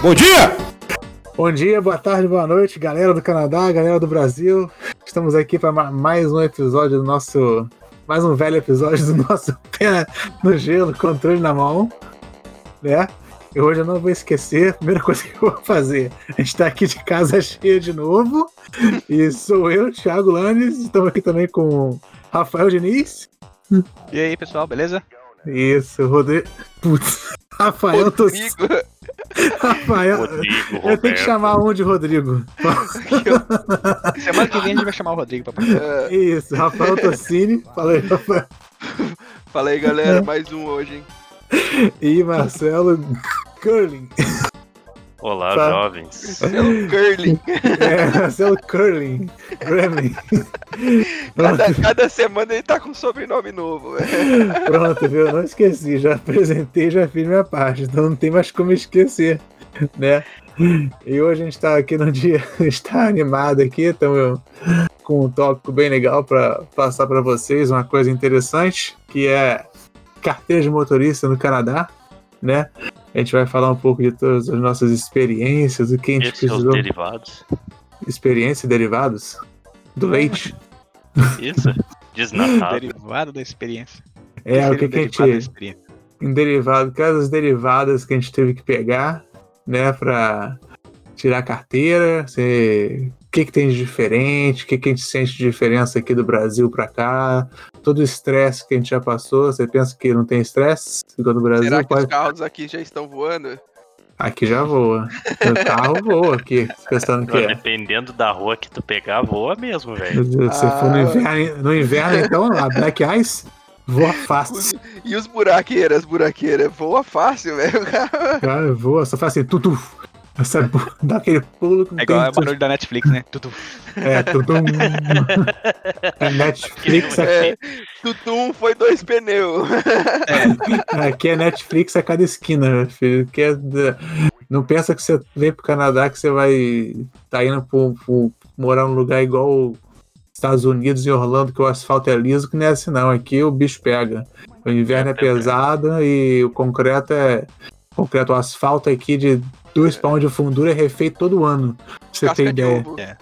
Bom dia! Bom dia, boa tarde, boa noite, galera do Canadá, galera do Brasil. Estamos aqui para mais um episódio do nosso. Mais um velho episódio do nosso Pé no Gelo, controle na mão. Né? E hoje eu não vou esquecer, a primeira coisa que eu vou fazer. A gente tá aqui de casa cheia de novo. E sou eu, Thiago Lanes. Estamos aqui também com Rafael Diniz. E aí, pessoal, beleza? Isso, Rodrigo. Putz, Rafael Tossi. Rafael. Rodrigo, Eu tenho que chamar um de Rodrigo. Semana que vem a gente vai chamar o Rodrigo pra participar. Isso, Rafael Tossini. Fala aí, Rafael. Fala aí, galera, mais um hoje, hein? E Marcelo Curling. Olá, Tá. jovens. É o Curling. É, Marcelo Curling. Gremlin. Cada, cada semana ele tá com um sobrenome novo. Pronto, viu? Não esqueci. Já apresentei, já fiz minha parte. Então não tem mais como esquecer, né? E hoje a gente tá aqui no dia, está animado aqui, estamos com um tópico bem legal para passar para vocês, uma coisa interessante, que é carteira de motorista no Canadá, né? A gente vai falar um pouco de todas as nossas experiências, o que a gente Esses precisou. derivados. Experiência e derivados do leite. Isso? Desnatado. Derivado da experiência. É, o que, que a gente. Em derivado, quais derivadas que a gente teve que pegar, né, pra tirar a carteira, se- o que, que tem de diferente, o que, que a gente sente de diferença aqui do Brasil pra cá, todo o estresse que a gente já passou, você pensa que não tem estresse no Brasil? Será que os carros aqui já estão voando? Aqui já voa. O carro voa aqui, pensando que é. Dependendo da rua que tu pegar, voa mesmo, velho. Se for no Ah. inverno, no inverno, então, a Black Ice voa fácil. E os buraqueiras, buraqueiras, voa fácil, velho. Cara, voa, só faz assim, tudo. Essa, dá aquele pulo não É igual o barulho da Netflix, né? Tudo. É, tudo. É Netflix, É, tutum foi dois pneus. aqui é Netflix a cada esquina, meu filho. Que é Não pensa que você vem pro Canadá que você vai tá indo pro, pro- morar num lugar igual os Estados Unidos e Orlando, que o asfalto é liso, que não é assim não. Aqui o bicho pega. O inverno é pesado e o concreto é. Concreto, o asfalto aqui de dois palmos de fundura é refeito todo ano. Pra você Casca de ideia. ovo. É.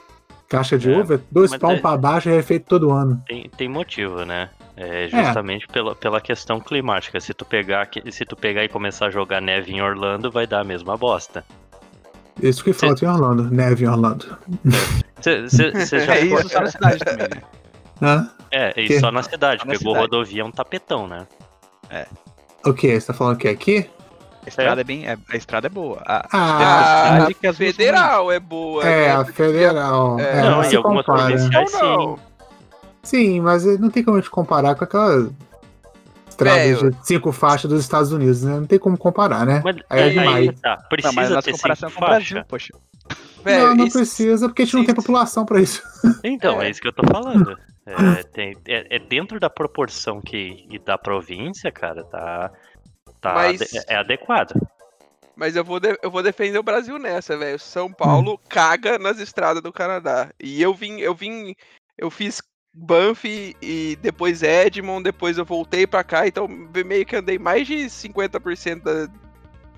Caixa de É, ovo, é dois mas palmos é- pra baixo é refeito todo ano. Tem, tem motivo, né? É justamente pela, pela questão climática. Se tu, pegar, se tu pegar e começar a jogar neve em Orlando, vai dar a mesma bosta. Isso que falta em Orlando, neve em Orlando. Você já É isso só na cidade também, né? Hã? É, e Que? só na cidade. Só na Pegou cidade. rodovia, é um tapetão, né? O que? Você tá falando que é aqui? A estrada é bem. é- a estrada é boa. A, Ah, A as ruas são federal é boa. é, né? a federal. É, É, não, se em algumas compara. provinciais Não, não. sim. Sim, mas não tem como a gente comparar com aquelas estradas de cinco faixas dos Estados Unidos, né? Não tem como comparar, né? Mas Aí é aí, demais. tá, Não, mas precisa ter comparação cinco com o Brasil, faixa. poxa. Velho, não, não isso- precisa, porque a gente não tem população pra isso. Então, É. é isso que eu tô falando. É, tem- é- é dentro da proporção que e da província, cara, tá. Tá Mas- ade- é adequado. Mas eu vou, eu vou defender o Brasil nessa, velho. São Paulo Hum. caga nas estradas do Canadá. E eu vim, eu vim, eu fiz Banff e depois Edmond, depois eu voltei pra cá, então meio que andei mais de 50% da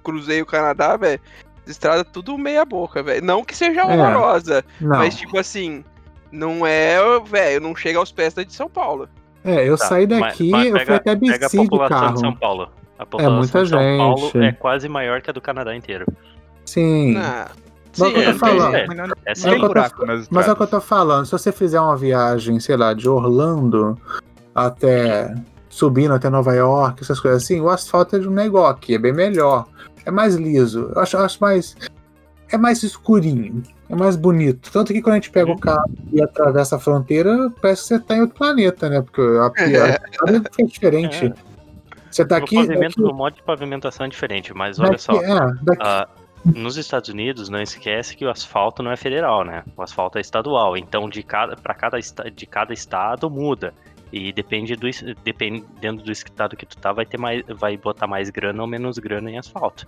cruzei o Canadá, velho. Estrada tudo meia boca, velho. Não que seja É. horrorosa, Não. mas tipo assim, não é, velho, não chega aos pés da de São Paulo. É, eu Tá, saí mas- daqui, mas eu fui pega- até Pega a BC de população de São carro. Paulo. A população muita de São Paulo gente. é quase maior que a do Canadá inteiro. Sim. Ah, Mas o que eu tô é, falando. é, Mas não, É não Mas sim. é o tem que eu tô- buraco nas Mas é o que eu tô falando. Se você fizer uma viagem, sei lá, de Orlando até subindo até Nova York, essas coisas assim, o asfalto é de um negócio aqui, é bem melhor. É mais liso. Eu acho, eu acho mais. É mais escurinho. É mais bonito. Tanto que quando a gente pega o carro e atravessa a fronteira, parece que você tá em outro planeta, né? Porque a, a, a é diferente. É. Você tá O aqui. pavimento, o modo de pavimentação é diferente, mas olha daqui- só. É, daqui, ah, nos Estados Unidos, não esquece que o asfalto não é federal, né? O asfalto é estadual. Então, de cada, para cada, de cada estado muda. E depende do, dependendo do estado que tu tá, vai ter mais, vai botar mais grana ou menos grana em asfalto.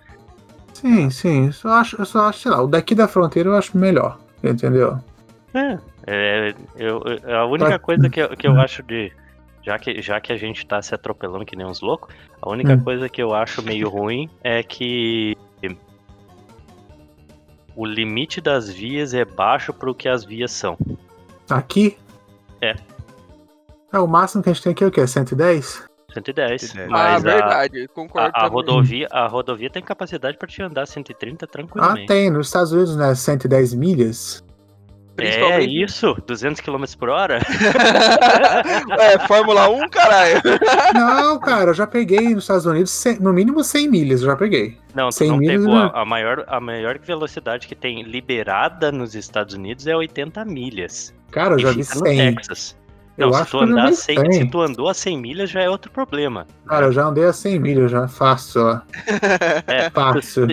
Sim, sim. Eu só acho, eu só acho, sei lá, o daqui da fronteira eu acho melhor. Entendeu? É, é, eu, eu- a única coisa que eu, que eu acho de. Já que, já que a gente tá se atropelando que nem uns loucos, a única Hum. coisa que eu acho meio ruim é que. O limite das vias é baixo pro que as vias são. Aqui? É. É, o máximo que a gente tem aqui é o quê? 110? 110. 110. Ah, Mas a, verdade, concordo. a, a rodovia, a rodovia tem capacidade pra te andar 130 Ah, tranquilamente. tem. Nos Estados Unidos, né? 110 milhas. É Principalmente- isso, 200 km por hora? é, Fórmula 1, caralho. Não, cara, eu já peguei nos Estados Unidos no mínimo 100 milhas, eu já peguei. Não, tu 100 não milhas, pegou. né? A, maior, a maior velocidade que tem liberada nos Estados Unidos é 80 milhas. Cara, eu já vi fica no 100. Texas. Eu Não, se acho tu, que eu andar vi 100, 100. se tu andou a 100 milhas já é outro problema. Cara, eu já andei a 100 milhas, já fácil, ó. É, Fácil.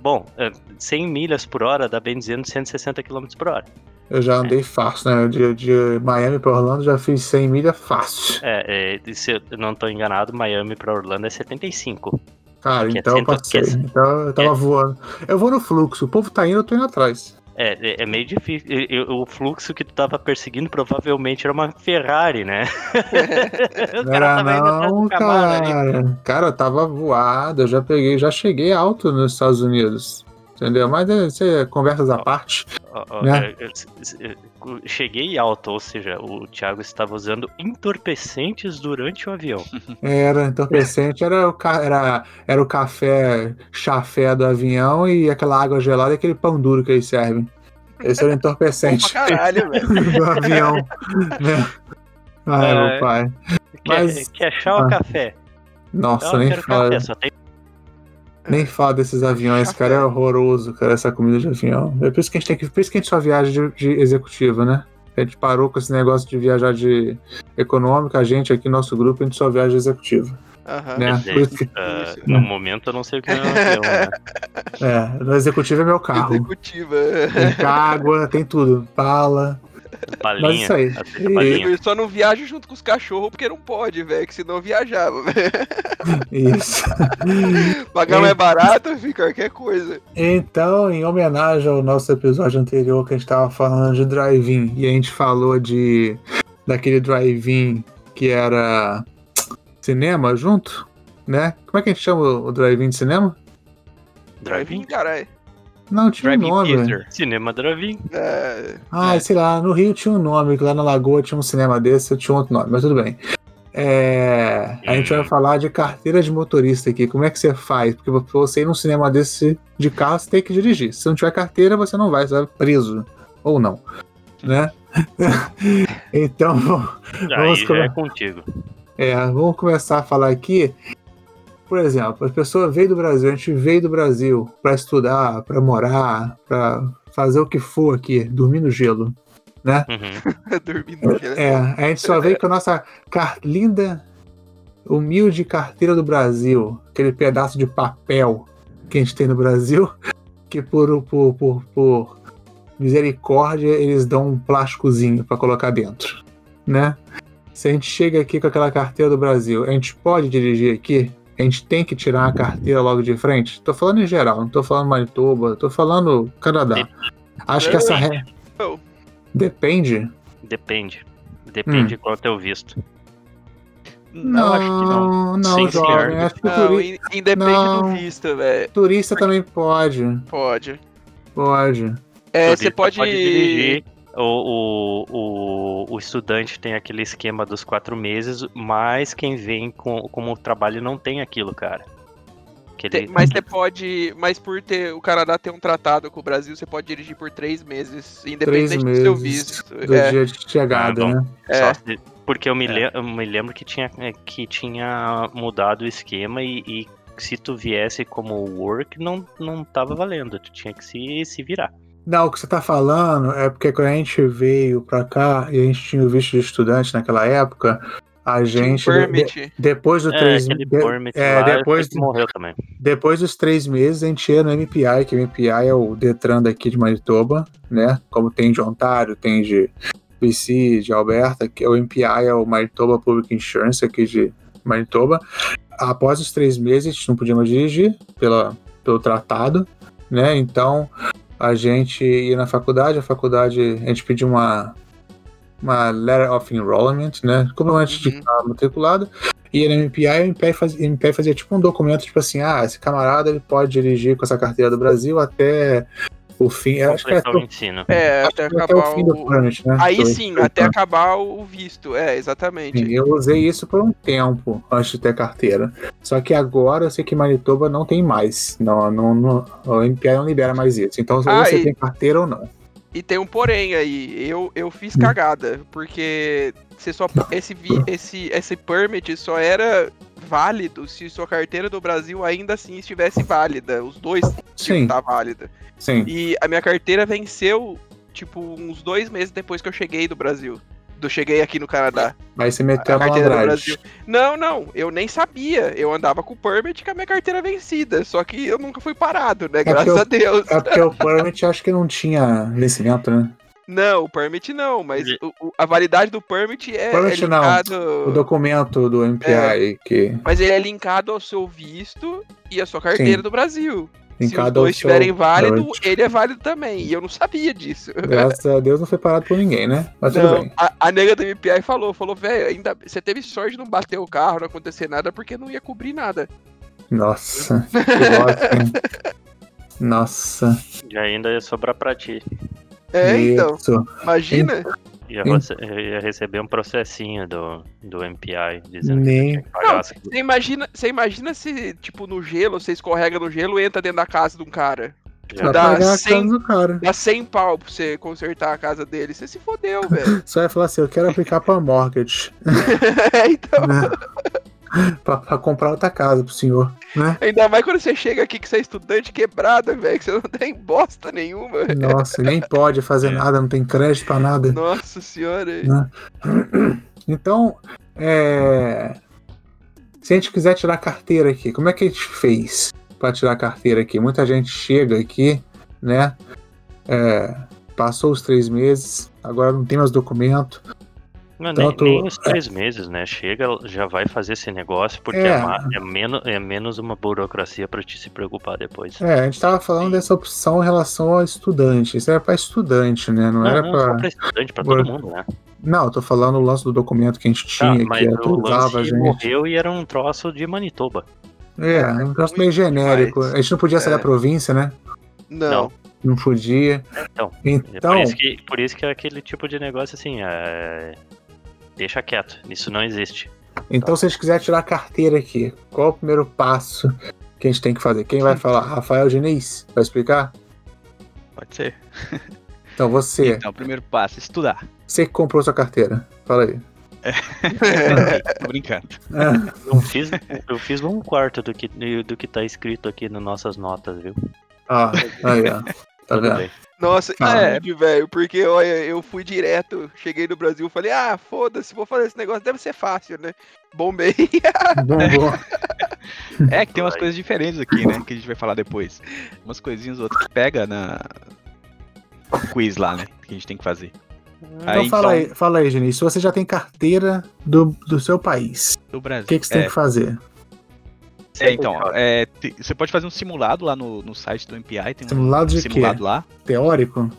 Bom, é, 100 milhas por hora dá bem dizendo 160 km por hora. Eu já andei fácil, né? De, de Miami pra Orlando já fiz 100 milhas fácil. É, é, se eu não tô enganado, Miami pra Orlando é 75. Cara, Que é então eu passei. que é- Então eu tava é. voando. Eu vou no fluxo. O povo tá indo, eu tô indo atrás. É, é, é meio difícil. O fluxo que tu tava perseguindo provavelmente era uma Ferrari, né? Não era não, cara. Cara, eu tava voado. Eu já peguei, já cheguei alto nos Estados Unidos. Entendeu? Mas é, isso é conversas à parte. Ó, ó, Né? é, é, s- s- é, Cheguei alto, ou seja, o Thiago estava usando entorpecentes durante o avião. Era entorpecente, era o, ca- era, era o café chafé do avião e aquela água gelada e aquele pão duro que eles servem. Esse era o entorpecente pra caralho, do avião. Né? Ai, É. meu pai. Quer, Mas- quer chá ou ah. café? Nossa, Não, eu nem fala, café, só tem. Nem fala desses aviões, cara. É horroroso, cara, essa comida de avião. É por isso que a gente tem que. Por isso que a gente só viaja de, de executiva, né? A gente parou com esse negócio de viajar de econômica, a gente aqui, nosso grupo, a gente só viaja de executiva. Aham. Né? Ah, Isso. no momento eu não sei o que é um avião, né? é, no executivo é meu carro. Executiva. Tem água, tem tudo. Bala. Mas Balinha. isso aí. aceita E- balinha. Eu só não viajo junto com os cachorros porque não pode, velho. Que senão eu viajava, velho. Isso. Pagar mais barato, fica qualquer coisa. Então, em homenagem ao nosso episódio anterior que a gente tava falando de drive-in e a gente falou de daquele drive-in que era cinema junto, né? Como é que a gente chama o o drive-in de cinema? Drive-in? caralho. Não, tinha um nome. Theater. Cinema drive-in. É, Ah, É. sei lá, no Rio tinha um nome, que lá na Lagoa tinha um cinema desse, eu tinha outro nome, mas tudo bem. É, a gente vai falar de carteira de motorista aqui. Como é que você faz? Porque pra você ir num cinema desse de carro, você tem que dirigir. Se não tiver carteira, você não vai, você vai preso. Ou não. Né? então, Vamos já come- é contigo. é, vamos começar a falar aqui. Por exemplo, a pessoa veio do Brasil, a gente veio do Brasil para estudar, para morar, para fazer o que for aqui, dormir no gelo. Uhum. dormindo. né? É, a gente só veio com a nossa linda, humilde carteira do Brasil, aquele pedaço de papel que a gente tem no Brasil, que por, por, por, por misericórdia eles dão um plásticozinho para colocar dentro, né? Se a gente chega aqui com aquela carteira do Brasil, a gente pode dirigir aqui? A gente tem que tirar a carteira logo de frente? Tô falando em geral, não tô falando Manitoba, tô falando Canadá. Acho que essa regra. Não. Depende. Depende. Depende Hum. quanto é o visto. Não, acho que não. Não, Sim, jovem. Acho que Não, turi- in- independe Não. do visto, velho. turista também pode. Pode. Pode. É, você pode. dirigir. O, o, o, o estudante tem aquele esquema dos quatro meses, mas quem vem com, como trabalho não tem aquilo, cara. Que Te- ele- Mas você pode. Mas por ter o Canadá ter um tratado com o Brasil, você pode dirigir por três meses, Três independente do seu meses visto. do É, dia de chegada, Ah, né? é. Se- porque eu me, É. lem- eu me lembro que tinha, é, que tinha mudado o esquema e, e se tu viesse como work, não, não tava valendo. Tu tinha que se, se virar. Não, o que você tá falando é porque quando a gente veio pra cá e a gente tinha o visto de estudante naquela época, a gente. de- depois do É, três. de- é, lá, depois, morreu também. depois dos três meses, a gente ia no MPI, que o MPI é o Detran daqui de Manitoba, né? Como tem de Ontário, tem de BC, de Alberta, que o MPI é o Manitoba Public Insurance aqui de Manitoba. Após os três meses, a gente não podia mais dirigir pela, pelo tratado, né? Então, a gente ia na faculdade, a faculdade, a gente pediu uma, uma letter of enrollment, né? Comprovante de Uhum. estava matriculado. Ia na MPI, e o MPI fazia, MPI fazia tipo um documento, tipo assim, ah, esse camarada ele pode dirigir com essa carteira do Brasil até o fim. Acho que é Completar o até, ensino. É, até até acabar o fim do né? Aí Do- sim, até acabar o visto. É, exatamente. Sim, eu usei isso por um tempo antes de ter carteira. Só que agora eu sei que Manitoba não tem mais. Não, não, não, o MPI não libera mais isso. Então, Ah, você e- tem carteira ou não. E tem um porém aí. Eu, eu fiz cagada, porque você só esse, vi- esse esse permit só era válido se sua carteira do Brasil ainda assim estivesse válida. Os dois Sim, tá válida. sim. E a minha carteira venceu tipo uns dois meses depois que eu cheguei do Brasil. Do cheguei aqui no Canadá. Aí você meteu A a carteira do. Brasil. Não, não, eu nem sabia. Eu andava com o permit com a minha carteira vencida. Só que eu nunca fui parado, né? Graças porque a Deus. É porque o permit acho que não tinha vencimento, né? Não, o permit não, mas o- o- a validade do permit é, Permit é não, linkado. O documento do MPI que Mas ele é linkado ao seu visto e à sua carteira Sim. do Brasil. Se os linkado dois estiverem válidos, permit. ele é válido também. E eu não sabia disso. Graças a Deus não foi parado por ninguém, né? Mas tudo Não, bem. a, a nega do MPI falou, falou, velho, ainda você teve sorte de não bater o carro, não acontecer nada, porque não ia cobrir nada. Nossa, que hein? Nossa. E ainda ia sobrar pra ti. É, então, isso. imagina. Ia, ia receber um processinho do, do MPI dizendo Nem. que tinha que pagar Não, você imagina, você imagina se, tipo, no gelo, você escorrega no gelo e entra dentro da casa de um cara. Vai dá pagar a cem- casa do cara. Dá 100 pau pra você consertar a casa dele. Você se fodeu, velho. Só vai falar assim, eu quero aplicar pra mortgage. É, então, né? pra, pra comprar outra casa pro senhor, né? ainda mais quando você chega aqui que você é estudante quebrada, velho, que você não tem bosta nenhuma. velho. Nossa, nem pode fazer nada, não tem crédito pra nada. Nossa senhora. Né? Então, é... se a gente quiser tirar carteira aqui, como é que a gente fez para tirar carteira aqui? Muita gente chega aqui, né? É, Passou os três meses, agora não tem mais documento. Não, nem, Tanto- nem os três meses, né? Chega, já vai fazer esse negócio, porque É. é, ma- é menos, é menos uma burocracia pra te se preocupar depois. É, a gente tava falando dessa opção em relação ao estudante. Isso era para estudante, né? Não, Não, era não, para estudante, pra Por- todo mundo, né? Não, eu tô falando o lance do documento que a gente Tá, tinha, mas que o autorizava a lance gente. morreu e era um troço de Manitoba. É, um troço meio genérico. demais. A gente não podia sair É. da província, né? Não. Não podia. Então, É Então, por, isso que, por isso que é aquele tipo de negócio assim, é... deixa quieto, isso não existe. então se a gente quiser tirar a carteira aqui, qual é o primeiro passo que a gente tem que fazer? Quem vai falar? Rafael Diniz? Vai explicar? Pode ser. Então você, Então, o primeiro passo, estudar. você que comprou sua carteira. Fala aí. Tô brincando. Ah, Eu fiz, eu fiz um quarto do que, do que tá escrito aqui nas nossas notas, viu? ah, aí, ó. Tá Tudo vendo? bem. Nossa, é, velho, porque olha, eu fui direto, cheguei no Brasil, falei, ah, foda-se, vou fazer esse negócio, deve ser fácil, né? Bombei. Bom, bom. É que tem umas coisas diferentes aqui, né? Que a gente vai falar depois. Umas coisinhas outras que pega na quiz lá, né? Que a gente tem que fazer. Então Aí, fala então- aí, fala aí, Diniz. Se você já tem carteira do, do seu país, Do Brasil. o que, que você tem é, que fazer? É, então, é, te- você pode fazer um simulado lá no, no site do MPI. Tem um Simulado de quê? simulado lá. Teórico?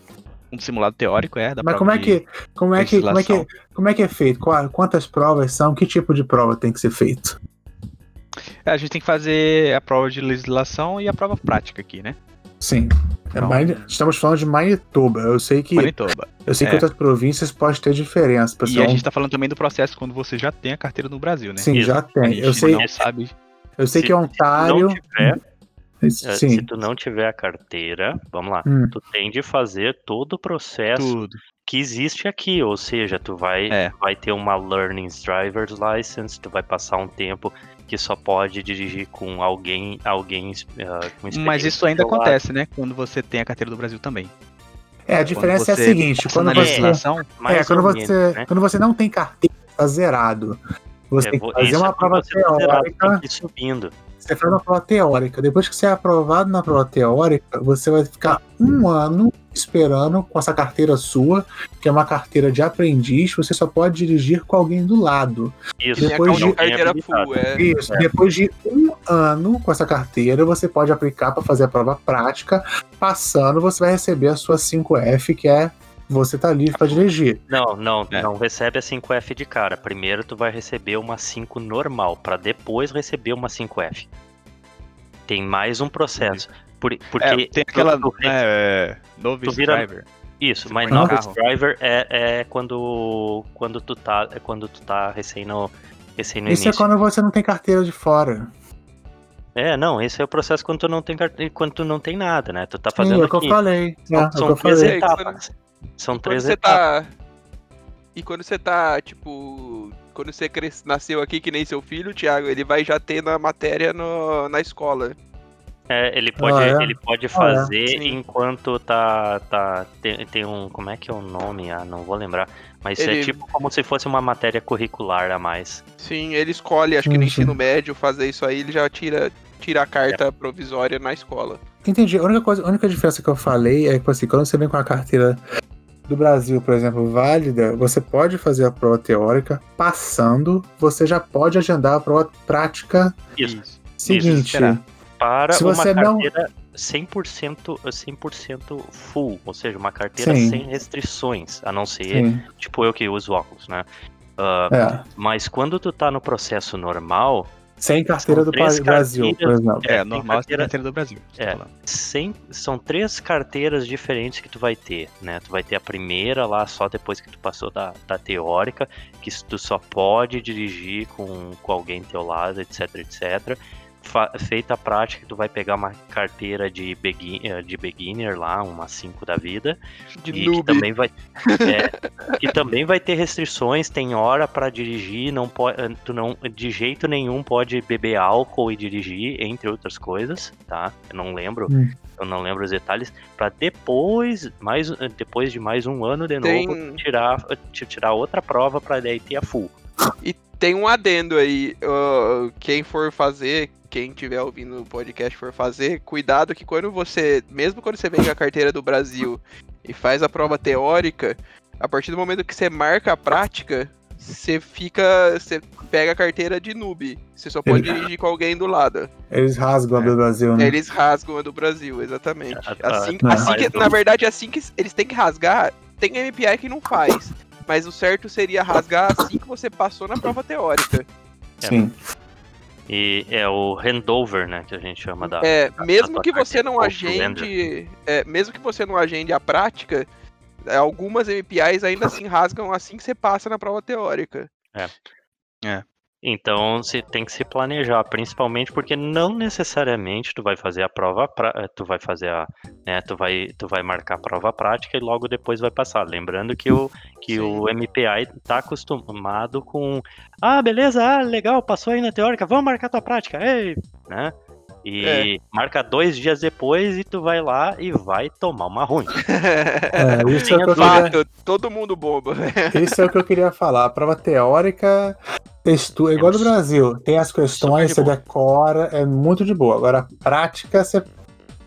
Um simulado teórico, é. Da Mas como é que, como é que, como é que, como é que é feito? Qua- Quantas provas são? Que tipo de prova tem que ser feito? É, a gente tem que fazer a prova de legislação e a prova prática aqui, né? Sim. É Então- Estamos falando de Manitoba. Eu sei que, Manitoba. eu sei que é. outras províncias pode ter diferença, E pessoal. a gente tá falando também do processo quando você já tem a carteira no Brasil, né? Sim, Isso. já A tem. gente Eu sei, não sabe. Eu sei Se- que Se tu Ontário. não tiver, é, se tu não tiver a carteira, vamos lá, Hum. tu tem de fazer todo o processo Tudo. que existe aqui, ou seja, tu vai, É. vai ter uma Learning Driver's License, tu vai passar um tempo que só pode dirigir com alguém, alguém com experiência. Mas isso ainda acontece, né? Quando você tem a carteira do Brasil também. É, a diferença é a seguinte: quando você, é, quando você, né? quando você não tem carteira, tá zerado. Você É, tem que fazer uma é prova teórica. subindo. Você faz uma prova teórica. Depois que você é aprovado na prova teórica, você vai ficar um ano esperando com essa carteira sua, que é uma carteira de aprendiz. Você só pode dirigir com alguém do lado. Isso, Depois de- carteira full, é. Isso. É. Depois de um ano com essa carteira, você pode aplicar para fazer a prova prática. Passando, você vai receber a sua 5F, que é você tá livre para dirigir. Não, não, É. não recebe a 5F de cara. Primeiro tu vai receber uma 5 normal, pra depois receber uma 5F. Tem mais um processo. Por, porque É, tem aquela. tu- tu- É, novice vira- driver. Isso, mas novice carro. driver é, é quando quando tu tá é quando tu tá recém no recém no Isso é início. quando você não tem carteira de fora. É, não, esse é o processo quando tu não tem quando tu não tem nada, né? Tu tá Sim, fazendo é o que eu falei. É, é o que São eu três falei. É, etapas. São quando três você etapas. tá. E quando você tá, tipo. Quando você cres... nasceu aqui, que nem seu filho, Thiago, ele vai já ter na matéria no... na escola. É, ele pode, Ah, é? ele pode é. fazer Sim. enquanto tá, tá tem, tem um, como é que é o nome? Ah, não vou lembrar. Mas é Ele- tipo como se fosse uma matéria curricular a mais. Sim, ele escolhe, acho que no Sim, ensino sim. médio, fazer isso aí, ele já tira, tira a carta provisória na escola. Entendi. A única, coisa, a única diferença que eu falei é que, tipo assim, quando você vem com a carteira do Brasil, por exemplo, válida, você pode fazer a prova teórica. Passando, você já pode agendar a prova prática Isso. seguinte. será? Para Se uma você não- carteira 100%, 100% full, ou seja, uma carteira Sim. sem restrições, a não ser Sim, tipo eu que uso óculos, né? Ah, é. Mas quando tu tá no processo normal, Sem carteira São do Brasil, por carteiras. exemplo. É, tem normal carteira- carteira do Brasil. É. tá sem, são três carteiras diferentes que tu vai ter, né? Tu vai ter a primeira lá só depois que tu passou da, da teórica, que tu só pode dirigir com, com alguém teu lado, etc, etc. Feita a prática, tu vai pegar uma carteira de, begin, eh, de beginner lá, uma 5 da vida, De e que também vai é, que também vai ter restrições, tem hora pra dirigir, não pode, tu não de jeito nenhum pode beber álcool e dirigir, entre outras coisas, tá? Eu não lembro, Hum. eu não lembro os detalhes, Pra depois, mais depois de mais um ano de Tem- novo, tirar ti- tirar outra prova pra daí ter a full. Tem um adendo aí, ó, quem for fazer, quem tiver ouvindo o podcast for fazer, cuidado que quando você, mesmo quando você vem com a carteira do Brasil e faz a prova teórica, a partir do momento que você marca a prática, você fica, você pega a carteira de noob. Você só pode dirigir com alguém do lado. Eles rasgam a do Brasil, né? Eles rasgam a do Brasil, exatamente. Ah, ah, Assim, assim que, na verdade, assim que eles têm que rasgar, tem MPI que não faz. Mas o certo seria rasgar assim que você passou na prova teórica. Sim. E é o handover, né, que a gente chama da É, mesmo tua que você não agende. é, mesmo que você não agende a prática, é, algumas MPIs ainda assim rasgam assim que você passa na prova teórica. Então você tem que se planejar, principalmente porque não necessariamente tu vai fazer a prova, pra, eh, tu vai fazer a, né, tu vai, tu vai marcar a prova prática e logo depois vai passar. Lembrando que o que Sim. o MPI tá acostumado com, ah, beleza, ah, legal, passou aí na teórica, vamos marcar tua prática, ei, né? E É. marca dois dias depois e tu vai lá e vai tomar uma ruim. É, isso, é o que eu queria, todo mundo bomba. isso é o que eu queria falar. A prova teórica textu, é igual do Temos- Brasil. Tem as questões, você de decora, é muito de boa. Agora, a prática, você,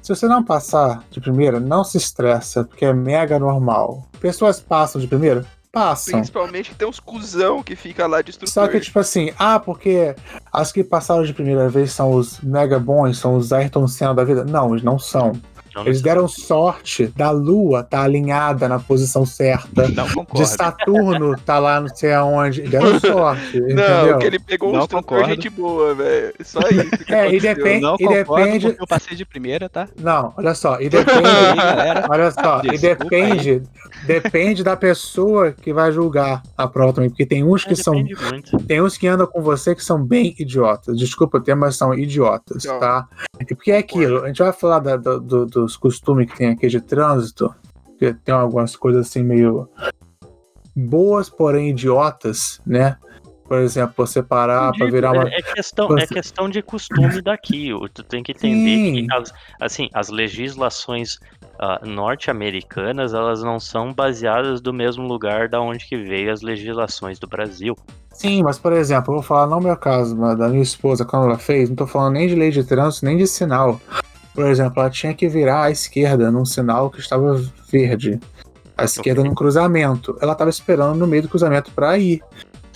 se você não passar de primeira, não se estressa, porque é mega normal. Pessoas passam de primeira? Passam. Principalmente tem uns cuzão que fica lá de instrutor. Só que, tipo assim, ah, porque as que passaram de primeira vez são os mega bons, são os Ayrton Senna da vida. Não, eles não são. Não Eles deram sorte da Lua tá alinhada na posição certa. Não De concordo. Saturno tá lá não sei aonde. Deram sorte, Não, entendeu? que ele pegou um Não instrutor concordo. gente boa, velho. Só isso. que É, e aconteceu. depende- Não e depende- eu passei de primeira, tá? Não, olha só, e Aí, depende. Olha só, e Desculpa depende, depende da pessoa que vai julgar a prova também, porque tem uns que são Depende muito. Tem uns que andam com você que são bem idiotas. Desculpa o termo, mas são idiotas, Não. tá? E porque é aquilo, a gente vai falar da- do- do- dos costumes que tem aqui de trânsito, que tem algumas coisas assim meio boas, porém idiotas, né? Por exemplo, você parar pra Digo, virar uma. é, é questão, é questão de costume daqui. Tu tem que entender Sim. que as, assim, as legislações ah, norte-americanas elas não são baseadas do mesmo lugar da onde que veio as legislações do Brasil. Sim, mas por exemplo, eu vou falar não meu caso, mas da minha esposa, quando ela fez, não tô falando nem de lei de trânsito, nem de sinal. Por exemplo, ela tinha que virar à esquerda num sinal que estava verde. À esquerda num cruzamento. Ela estava esperando no meio do cruzamento para ir.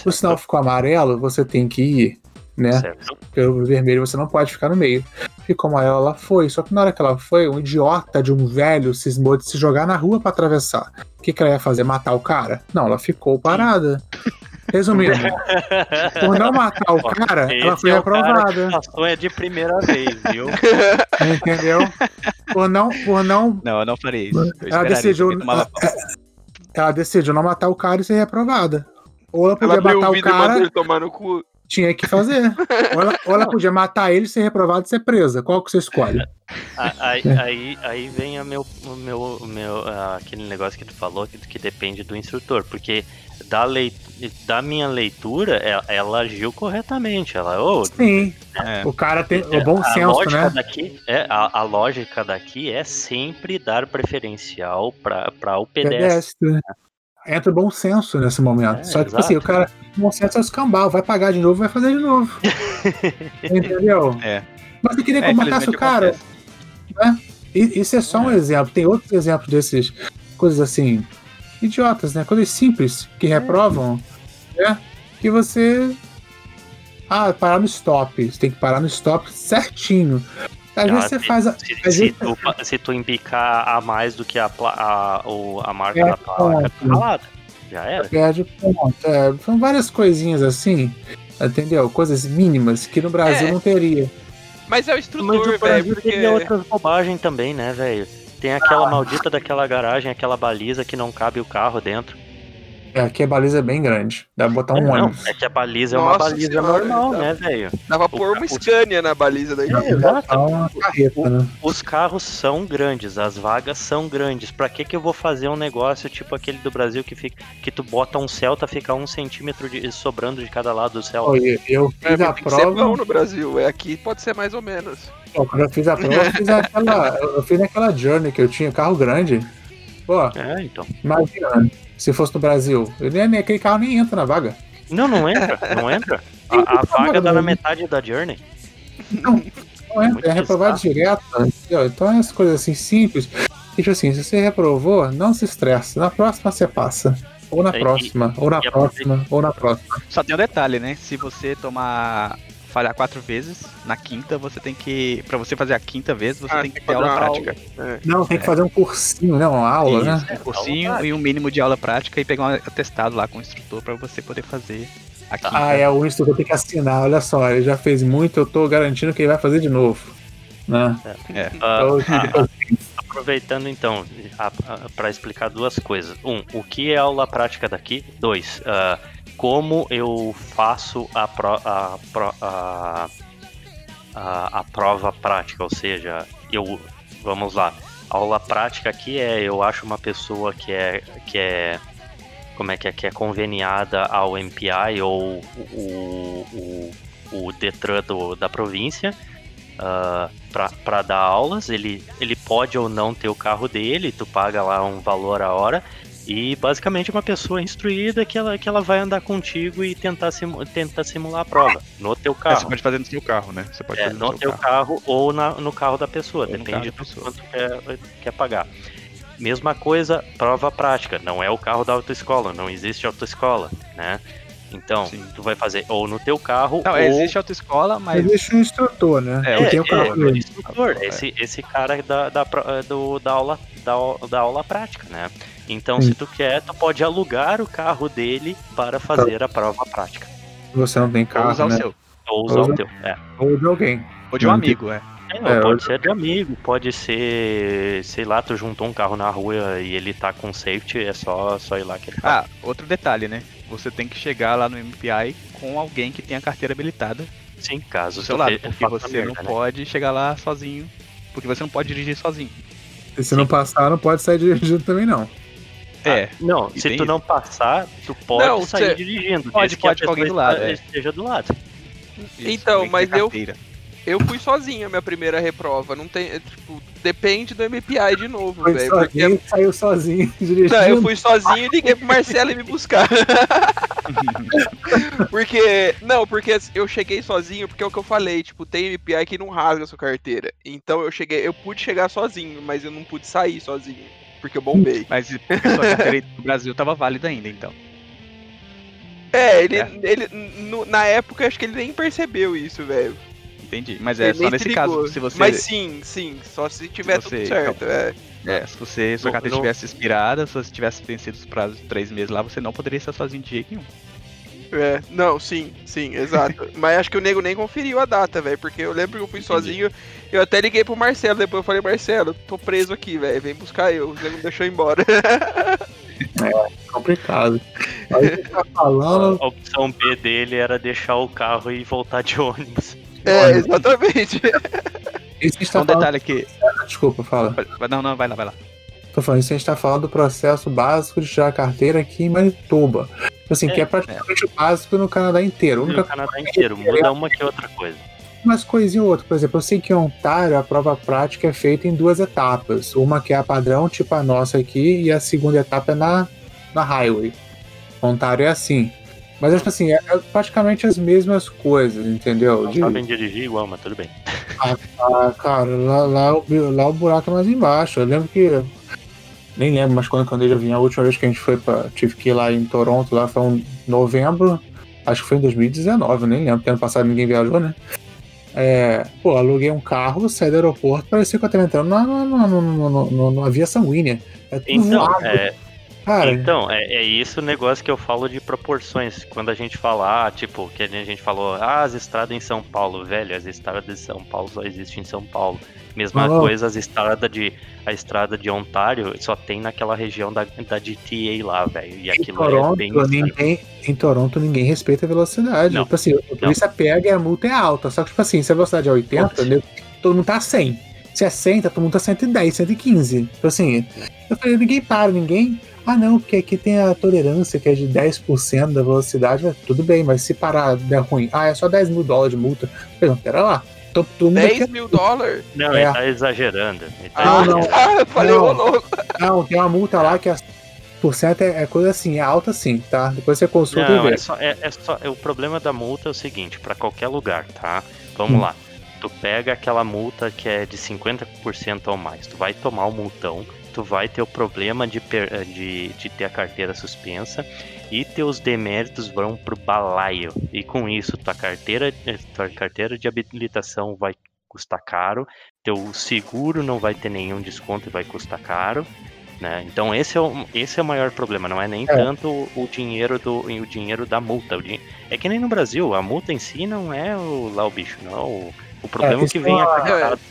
O sinal ficou amarelo, você tem que ir. né? Certo. Pelo vermelho você não pode ficar no meio. E como ela, foi, só que na hora que ela foi, um idiota de um velho cismou de se jogar na rua pra atravessar. O que, que ela ia fazer? Matar o cara? Não, ela ficou parada. Resumindo, por não matar o cara, ela Esse foi é que passou é de primeira vez, viu? Entendeu? Por não, por não. Não, eu não farei isso. Eu Ela decidiu, porque tomava- ela decidiu não matar o cara e ser reprovada. Ou ela Ela podia abriu matar o e cara, ele tomar no cu. tinha que fazer. Ou ela, ou ela podia matar ele, ser reprovada e ser presa. Qual que você escolhe? Aí, aí, aí vem a meu, o meu, o meu, ah, aquele negócio que tu falou que, que depende do instrutor, porque da, lei, da minha leitura, ela, ela agiu corretamente. Ela, ô, Sim. É. O cara tem o bom a senso, lógica né? daqui é a, a lógica daqui é sempre dar preferencial para o pedestre. Pedestre. Entra o bom senso nesse momento. É, Só que, tipo assim, o cara, o bom senso é o escambau, vai pagar de novo, vai fazer de novo. Entendeu? É. Mas você queria que É, eu matasse o cara? E- Isso é só um exemplo. Tem outros exemplos desses coisas assim, idiotas, né? Coisas simples que reprovam, né? Que você. Ah, parar no stop. Você tem que parar no stop certinho. Às Ah, vezes você se- faz. A, Se, às se vezes tu, se tu embicar a mais do que a, a, o- a marca É, da placa, tá calada. Já era. perde ponto. É, são várias coisinhas assim, entendeu? Coisas mínimas que no Brasil É. não teria. Mas é o Mas instrutor, velho, porque. teria outras bobagens também, né, velho? Tem aquela maldita daquela garagem, aquela baliza que não cabe o carro dentro. É, aqui a baliza é bem grande. Dá pra botar um É, não, ônibus. é que a baliza é uma Nossa baliza senhora, normal, tá. né, velho? Dava pra pôr uma Scania na baliza daí. É, exato. Dá uma carreta, né? Os carros são grandes, as vagas são grandes. Pra que que eu vou fazer um negócio tipo aquele do Brasil que fica que tu bota um Celta fica um centímetro de, sobrando de cada lado do Celta? Olha, eu É, fiz a tem que ser bom prova. no Brasil. É, aqui pode ser mais ou menos. Pô, quando eu fiz a prova, eu fiz aquela. Eu fiz aquela journey que eu tinha, carro grande. Pô, É, então. imagina, se fosse no Brasil. Nem- aquele carro nem entra na vaga. Não, não entra, não entra. A, a vaga dá na metade da Journey. Não entra, Muito é reprovado direto. entendeu? Então é as coisas assim simples. Tipo assim, se você reprovou, não se estresse. Na próxima você passa. Ou na E- próxima, ou na e próxima, ou na próxima. Só tem um detalhe, né? Se você tomar. Falhar quatro vezes, na quinta você tem que. Pra você fazer a quinta vez, você Ah, tem que ter aula uma prática. É. Não, tem que fazer um cursinho, né? Uma aula, né? Isso, um cursinho e um mínimo de aula prática e pegar um atestado lá com o instrutor pra você poder fazer a quinta. Ah, é, o instrutor tem que assinar. Olha só, ele já fez muito, eu tô garantindo que ele vai fazer de novo. Né? É. Ah, Então, ah, aproveitando então, para explicar duas coisas. Um, o que é aula prática daqui? Dois, ah, como eu faço a, pro- a, a, a, a prova prática, ou seja, eu vamos lá. A aula prática aqui é eu acho uma pessoa que é que é como é que é que é conveniada ao MPI ou o, o, o Detran do, da província ah, para dar aulas. Ele, ele pode ou não ter o carro dele, tu paga lá um valor a hora. E basicamente é uma pessoa instruída que ela, que ela vai andar contigo e tentar, simu, tentar simular a prova no teu É, você carro. pode fazer no seu carro, né? Você pode É, fazer no no teu seu carro. carro ou na, no carro da pessoa, Ou depende carro do pessoa. quanto quer, quer pagar. Mesma coisa, prova prática, não é o carro da autoescola, não existe autoescola, né? Então, Sim. tu vai fazer ou no teu carro Não, ou... existe autoescola, mas. Existe um instrutor, né? É, É, tenho é, carro é, dele. instrutor, É. esse, esse cara da, da, do, da, aula, da, da aula prática, né? Então, Sim. se tu quer, tu pode alugar o carro dele para fazer a prova prática. Você não tem Ou carro, usar né? o seu. Ou usar Usa- o teu. É. Ou de alguém. Ou de um Não tem- amigo, é. É, É, pode eu- ser de amigo, pode ser, sei lá, tu juntou um carro na rua e ele tá com safety, é só, só ir lá que ele faz. Ah, outro detalhe, né? Você tem que chegar lá no MPI com alguém que tenha carteira habilitada Sim, caso seu lado, porque você merda, não né? pode chegar lá sozinho. Porque você não pode dirigir sozinho. E se não passar, não pode sair dirigindo também, não. É, Não, E se tu isso. não passar, tu pode Não, sair cê- dirigindo. Pode, pode com alguém do lado, é. esteja do lado. isso, Então, mas eu-. Eu fui sozinho a minha primeira reprova. Não tem. é, Tipo, depende do MPI de novo, velho. sozinho, Porque. saiu sozinho dirigindo. Não, eu fui sozinho e liguei pro Marcelo me buscar. porque. Não, porque eu cheguei sozinho, porque é o que eu falei, tipo, tem MPI que não rasga a sua carteira. Então eu cheguei, eu pude chegar sozinho, mas eu não pude sair sozinho. Porque eu bombei. Mas sua carteira do Brasil tava válida ainda, então. É, ele, É. ele no- na época acho que ele nem percebeu isso, velho. Entendi. Mas é Ele só nesse se caso, se você. Mas sim, sim, só se tiver você- tudo certo. É. É, se você, sua carteira não- tivesse expirada, se você tivesse vencido os prazos de três meses lá, você não poderia estar sozinho de jeito nenhum. É, não, sim, sim, exato. Mas acho que o nego nem conferiu a data, velho, porque eu lembro que eu fui sozinho, eu até liguei pro Marcelo, depois eu falei, Marcelo, tô preso aqui, velho, vem buscar eu, o nego me deixou embora. Complicado. Aí a gente tá falando. A opção B dele era deixar o carro e voltar de ônibus. é, exatamente. Isso a gente Só tá um falando. detalhe aqui. Desculpa, fala. Não, não, vai lá, vai lá. Tô falando isso, a gente tá falando do processo básico de tirar a carteira aqui em Manitoba. Tipo Assim, É, que é praticamente o básico no Canadá inteiro. No Canadá inteiro, muda uma que outra coisa. umas coisinhas ou outra. Por exemplo, eu sei que em Ontário a prova prática é feita em duas etapas. Uma que é a padrão, tipo a nossa aqui, e a segunda etapa é na, na highway. Ontário é assim. Mas acho que assim, é, é praticamente as mesmas coisas, entendeu? Não De- sabem dirigir igual, mas tudo bem. Ah, cara, lá, lá, lá o buraco é mais embaixo. Eu lembro que. Nem lembro, mas quando, quando eu vim, a última vez que a gente foi pra. Tive que ir lá em Toronto, lá foi em novembro. Acho que foi em 2019, eu nem lembro, porque ano passado ninguém viajou, né? É, pô, aluguei um carro, saí do aeroporto, parecia que eu tava entrando na, na, na, na, na- na- na via sanguínea. É tudo Então, voado, é, cara. Então, é, é isso o negócio que eu falo de proporções. Quando a gente fala, ah, tipo, que a gente falou, ah, as estradas em São Paulo, velho, as estradas de São Paulo só existem em São Paulo. Mesma coisa, as estradas de. A estrada de Ontário só tem naquela região da, da GTA lá, velho. E Em aquilo é Toronto, bem. ninguém, em Toronto ninguém respeita a velocidade. Não. Tipo assim, a polícia pega e a multa é alta. Só que, tipo assim, se a velocidade é 80, Putz. né, todo mundo tá a 100. Se é 100, tá todo mundo tá 110, 115. Tipo assim, eu falei, ninguém para, ninguém. Ah, não, porque aqui tem a tolerância que é de 10% da velocidade. Mas tudo bem, mas se parar der ruim, ah, é só 10 mil dólares de multa. Falei, não, pera lá. Então, todo mundo aqui 10 mil dólares? Não, É. ele tá exagerando. Ele tá Ah, não. exagerando. eu falei, Não. ô louco. Não, tem uma multa lá que é por cento é, é coisa assim, é alta sim, tá? Depois você consulta Não, e vê. é só, é, é só, é, o problema da multa é o seguinte, pra qualquer lugar, tá? Vamos Hum. lá. Tu pega aquela multa que é de 50% ou mais, tu vai tomar o multão, tu vai ter o problema de, eh, de, de ter a carteira suspensa e teus deméritos vão pro balaio. E com isso, tua carteira, eh, tua carteira de habilitação vai custar caro, teu seguro não vai ter nenhum desconto e vai custar caro. Né? Então esse é, o, esse é o maior problema, não é nem É. tanto o, o dinheiro do o dinheiro da multa. din- É que nem no Brasil, a multa em si não é o, lá o bicho, não. O, o problema é, isso que vem é uma- acarretado.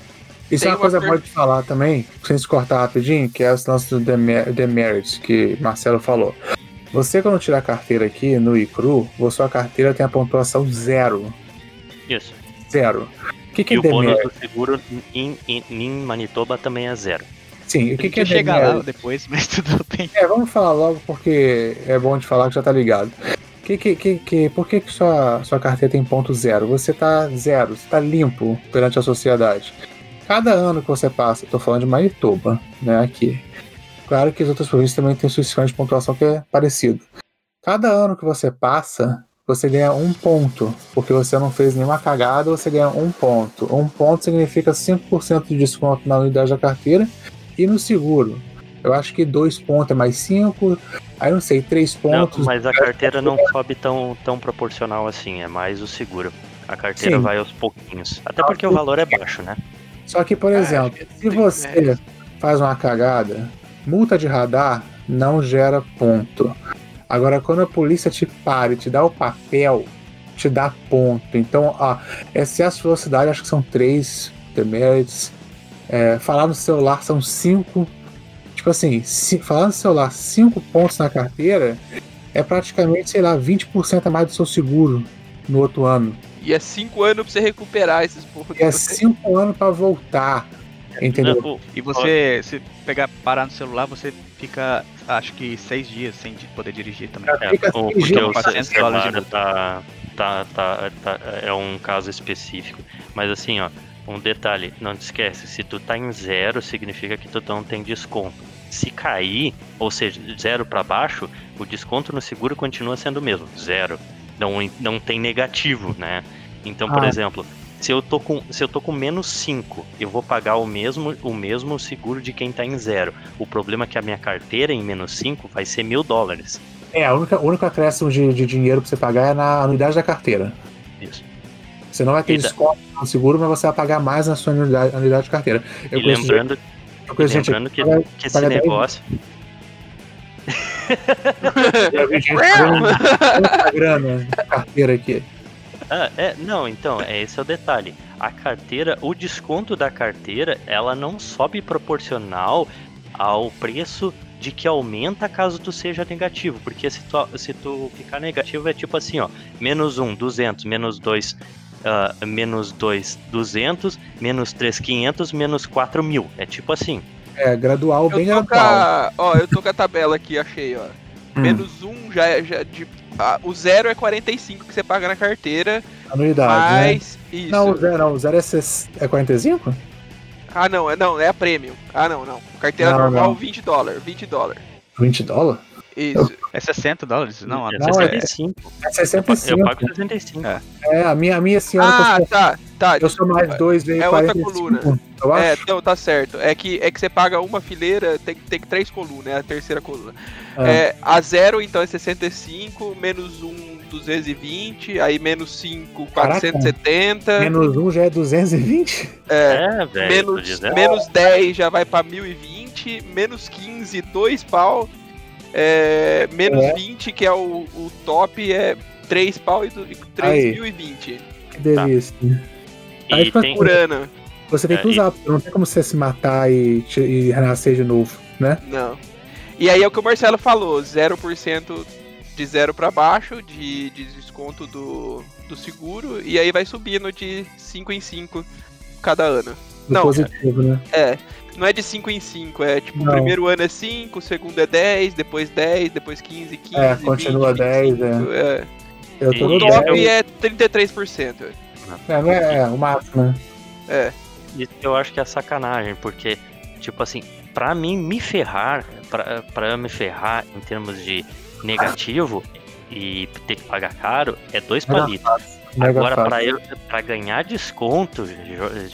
Isso é uma coisa per- boa de falar também, sem se cortar rapidinho, que é o lance do demer- demerit que Marcelo falou. Você, quando tirar a carteira aqui no ICRU, sua carteira tem a pontuação zero. Isso. Zero. O que, que E é o bônus do seguro em, em, em Manitoba também é zero. Sim, o que, que é chegar lá depois, mas tudo bem. É, vamos falar logo porque é bom de falar que já tá ligado. Que, que, que, que, por que, que sua, sua carteira tem ponto zero? Você tá zero, você tá limpo perante a sociedade. Cada ano que você passa, tô falando de Manitoba, né, aqui. Claro que as outras províncias também têm seus sistemas de pontuação que é parecido. Cada ano que você passa, você ganha um ponto. Porque você não fez nenhuma cagada, você ganha um ponto. Um ponto significa 5% de desconto na unidade da carteira e no seguro. Eu acho que dois pontos é mais cinco. Aí não sei, três Não, pontos. mas a carteira não sobe tão, tão proporcional assim, é mais o seguro. A carteira Sim. vai aos pouquinhos. Até porque o valor é baixo, né? Só que, por exemplo, se você faz uma cagada, multa de radar não gera ponto. Agora, quando a polícia te para e te dá o papel, te dá ponto. Então, ó, excesso de velocidade, acho que são três deméritos. É, falar no celular são cinco. Tipo assim, se, falar no celular cinco pontos na carteira é praticamente, sei lá, 20% a mais do seu seguro no outro ano. E é 5 anos pra você recuperar esses pontos. E é cinco anos pra voltar. Entendeu? O- E você, se pegar, parar no celular, você fica, acho que seis dias sem poder dirigir também. É, Fica o- sem porque o 400 ce- dólares de celular tá, tá, tá, tá- é um caso específico. Mas assim, ó, um detalhe, não te esquece, se tu tá em zero, significa que tu não tem desconto. Se cair, ou seja, zero para baixo, o desconto no seguro continua sendo o mesmo, zero não, não tem negativo, né? Então, por ah. exemplo, se eu tô com se eu tô com menos 5, eu vou pagar o mesmo o mesmo seguro de quem tá em zero. O problema é que a minha carteira em menos 5 vai ser mil dólares. É, a única, o único acréscimo de, de dinheiro pra você pagar é na anuidade da carteira. Isso. Você não vai ter desconto no seguro, mas você vai pagar mais na sua anuidade, anuidade de carteira. Eu e lembrando, gente, eu lembrando gente, que, que esse negócio. Grana carteira aqui. Ah, é, não, então, é, esse é o detalhe. A carteira, o desconto da carteira, ela não sobe proporcional ao preço de que aumenta caso tu seja negativo, porque se tu, se tu ficar negativo é tipo assim, ó, menos 1, 200, menos dois, uh, menos 2, 200, menos 3, 500, menos quatro mil, é tipo assim. É, gradual, bem Eu com gradual. a, ó, eu tô com a tabela aqui, achei, ó. Hum. Menos um já é. Já, de, ah, o zero é 45 que você paga na carteira, Anuidade, né? mais. Isso. Não, o zero, não, o zero é, ses- é 45? Ah, não, é, não, é a premium. Ah, não, não. Carteira Não, normal, não. 20 dólares. 20 dólares. 20 dólares? Isso. É 60 dólares? Não, é não, não, é- 65. É Eu 65. pago 65. É. É, a minha, a minha senhora Ah, tá, tá. Eu sou mais dois vezes É outra 45, coluna. Eu acho. É, não, tá certo. É que, é que você paga uma fileira, tem, tem três colunas, é a terceira coluna. É. É, a zero, então, é 65, menos um, 220, aí menos 5, Caraca. 470, Menos um já é 220? é, É, velho. menos, menos 10 já vai pra 1020, menos 15, 2 pau, é, menos É. 20, que é o, o top, é 3 pau e, do- e 3.020 Que delícia. Aí fica tem, por ano. Você tem que É, usar, porque não tem como você se matar e, te- e renascer de novo, né? Não. E aí é o que o Marcelo falou, 0% de zero pra baixo de, de desconto do, do seguro, e aí vai subindo de 5 em 5 cada ano. Do Não, positivo, né? É, não é de 5 em 5, é tipo, o Não. primeiro ano é 5, o segundo é 10, depois 10, depois 15, 15, É, continua 20, 10, é. 25, é. Eu tô E- no O top 10. é 33%. É, não é, é, o máximo, né? É. Isso eu acho que é sacanagem, porque, tipo assim, pra mim me ferrar, pra, pra eu me ferrar em termos de negativo e ter que pagar caro, é dois palitos. Mega Agora, pra, eu, pra ganhar desconto,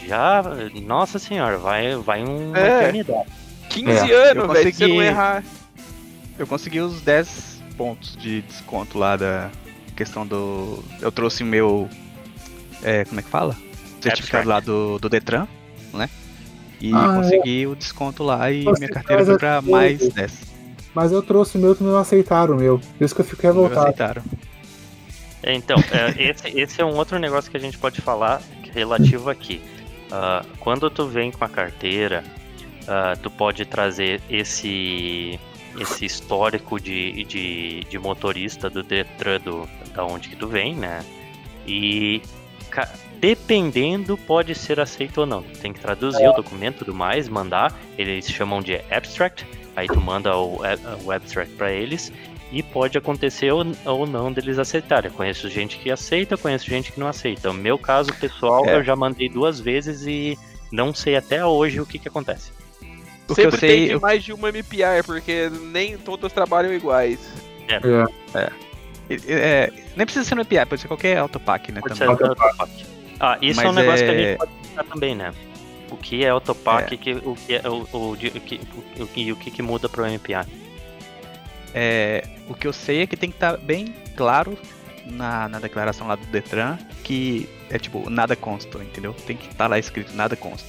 já, nossa senhora, vai, vai uma É. eternidade. 15 É, anos, eu velho, se você não consegui- errar. Eu consegui os 10 pontos de desconto lá da questão do. Eu trouxe o meu. É, como é que fala? Certificado lá do, do Detran, né? E Ah, consegui o desconto lá e Você minha carteira foi pra mais 10. Mas eu trouxe o meu e não aceitaram o meu. Por isso que eu fico Não revoltado. aceitaram. É, Então, é, esse, esse é um outro negócio que a gente pode falar relativo aqui. Ah, quando tu vem com a carteira, ah, tu pode trazer esse esse histórico de, de, de motorista do Detran do, da onde que tu vem, né? E dependendo pode ser aceito ou não. Tu tem que traduzir o documento e tudo mais, mandar. Eles chamam de abstract. Aí tu manda o, o abstract para eles e pode acontecer ou, ou não deles aceitarem. Eu conheço gente que aceita, conheço gente que não aceita. No meu caso pessoal, É. eu já mandei duas vezes e não sei até hoje o que, que acontece. O que eu Sempre sei. tem de eu- mais de uma MPI, porque nem todos trabalham iguais. é, nem precisa ser no API, pode ser qualquer autopack, né? Pode também. ser autopack. Ah, isso é um Mas negócio que a é- gente pode pensar também, né? O que é autopack que, o que é o, o, o, que, o, que- o que, que muda pro MPA. É, o que eu sei é que tem que estar bem claro na, na declaração lá do Detran que é tipo, nada consta, entendeu? Tem que estar lá escrito nada consta.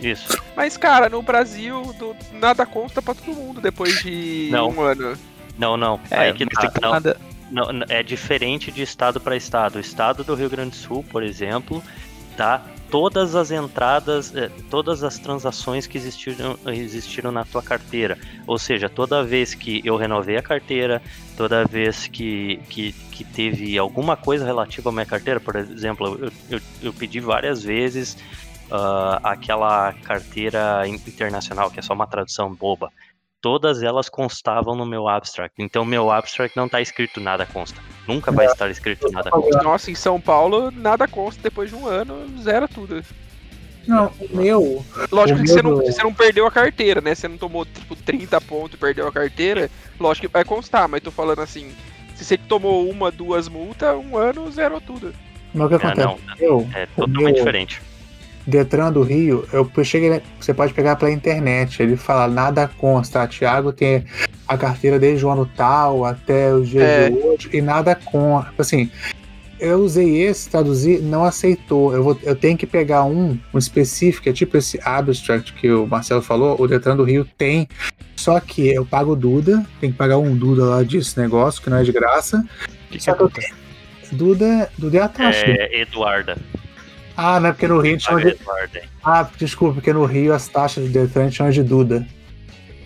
Isso. Mas, cara, no Brasil, do- nada consta pra todo mundo depois de Não. um ano. Não, não. É, Aí que mas tá. tem que Não, nada. É diferente de estado para estado. O estado do Rio Grande do Sul, por exemplo, dá todas as entradas, eh, todas as transações que existiram, existiram na tua carteira. Ou seja, toda vez que eu renovei a carteira, toda vez que, que, que teve alguma coisa relativa à minha carteira, por exemplo, eu, eu, eu pedi várias vezes ah, aquela carteira in- internacional, que é só uma tradução boba. Todas elas constavam no meu abstract. Então, meu abstract não está escrito nada consta. Nunca vai estar escrito nada consta. Nossa, em São Paulo, nada consta depois de um ano, zera tudo. Não, o meu. Lógico O que você meu não, do- você não perdeu a carteira, né? Você não tomou, tipo, 30 pontos e perdeu a carteira. Lógico que vai constar, mas tô falando assim, se você tomou uma, duas multas, um ano zerou tudo. Mas o que É, acontece? não, Eu, é totalmente meu diferente. Detran do Rio, eu cheguei, você pode pegar pela internet. Ele fala nada consta. Thiago tem a carteira desde o ano tal até os dias É. de hoje e nada com. Assim, eu usei esse, traduzi, não aceitou. Eu, vou, eu tenho que pegar um, um específico, é tipo esse abstract que o Marcelo falou, o Detran do Rio tem. Só que eu pago o Duda, tem que pagar um Duda lá desse negócio, que não é de graça. Que que Só que eu tenho. Duda, Duda é a taxa. É Eduarda. Ah, não é porque no Rio a gente chama de. Ah, desculpa, porque no Rio as taxas de Detran a gente chama de Duda.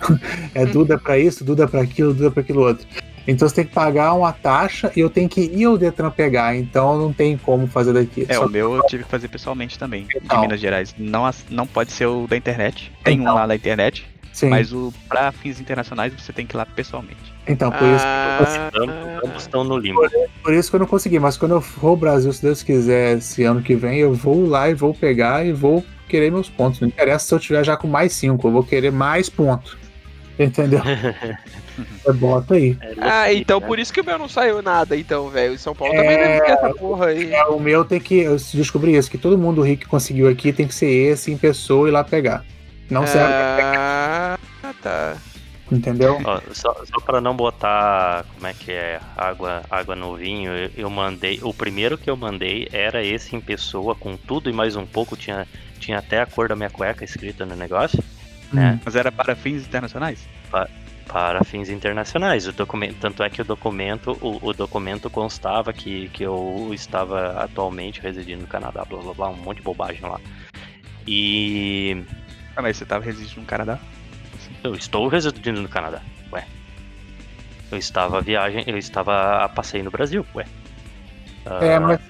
é Duda pra isso, Duda pra aquilo, Duda pra aquilo outro. Então você tem que pagar uma taxa e eu tenho que ir ao Detran pegar, então não tem como fazer daqui. É, Só o meu eu tive que fazer pessoalmente também, Então. de Minas Gerais. Não, não pode ser o da internet. Tem Então. um lá da internet, Sim, mas o pra fins internacionais você tem que ir lá pessoalmente. então por isso, Ah, Ambos, ambos estão no limbo. por isso que eu não consegui. Mas quando eu for ao Brasil, se Deus quiser, esse ano que vem, eu vou lá e vou pegar e vou querer meus pontos. Não interessa se eu tiver já com mais cinco, eu vou querer mais pontos. Entendeu? É, bota aí. ah, então por isso que o meu não saiu nada, então, velho. Em São Paulo É, também deve ter essa porra aí. É, o meu tem que. Eu descobri isso, que todo mundo rico que conseguiu aqui tem que ser esse em pessoa e lá pegar. Não serve, Ah, tá. entendeu? Ó, só, só para não botar como é que é água água no vinho, eu, eu mandei o primeiro que eu mandei era esse em pessoa com tudo e mais um pouco tinha tinha até a cor da minha cueca escrita no negócio né? Mas era para fins internacionais? para fins internacionais. O documento tanto é que o documento o, o documento constava que, que eu estava atualmente residindo no Canadá, blá blá blá, um monte de bobagem lá. E Ah, mas você tava residindo no Canadá? Eu estou residindo no Canadá, ué. Eu estava a viagem, eu estava a passeio no Brasil, ué. É, Ah, mas.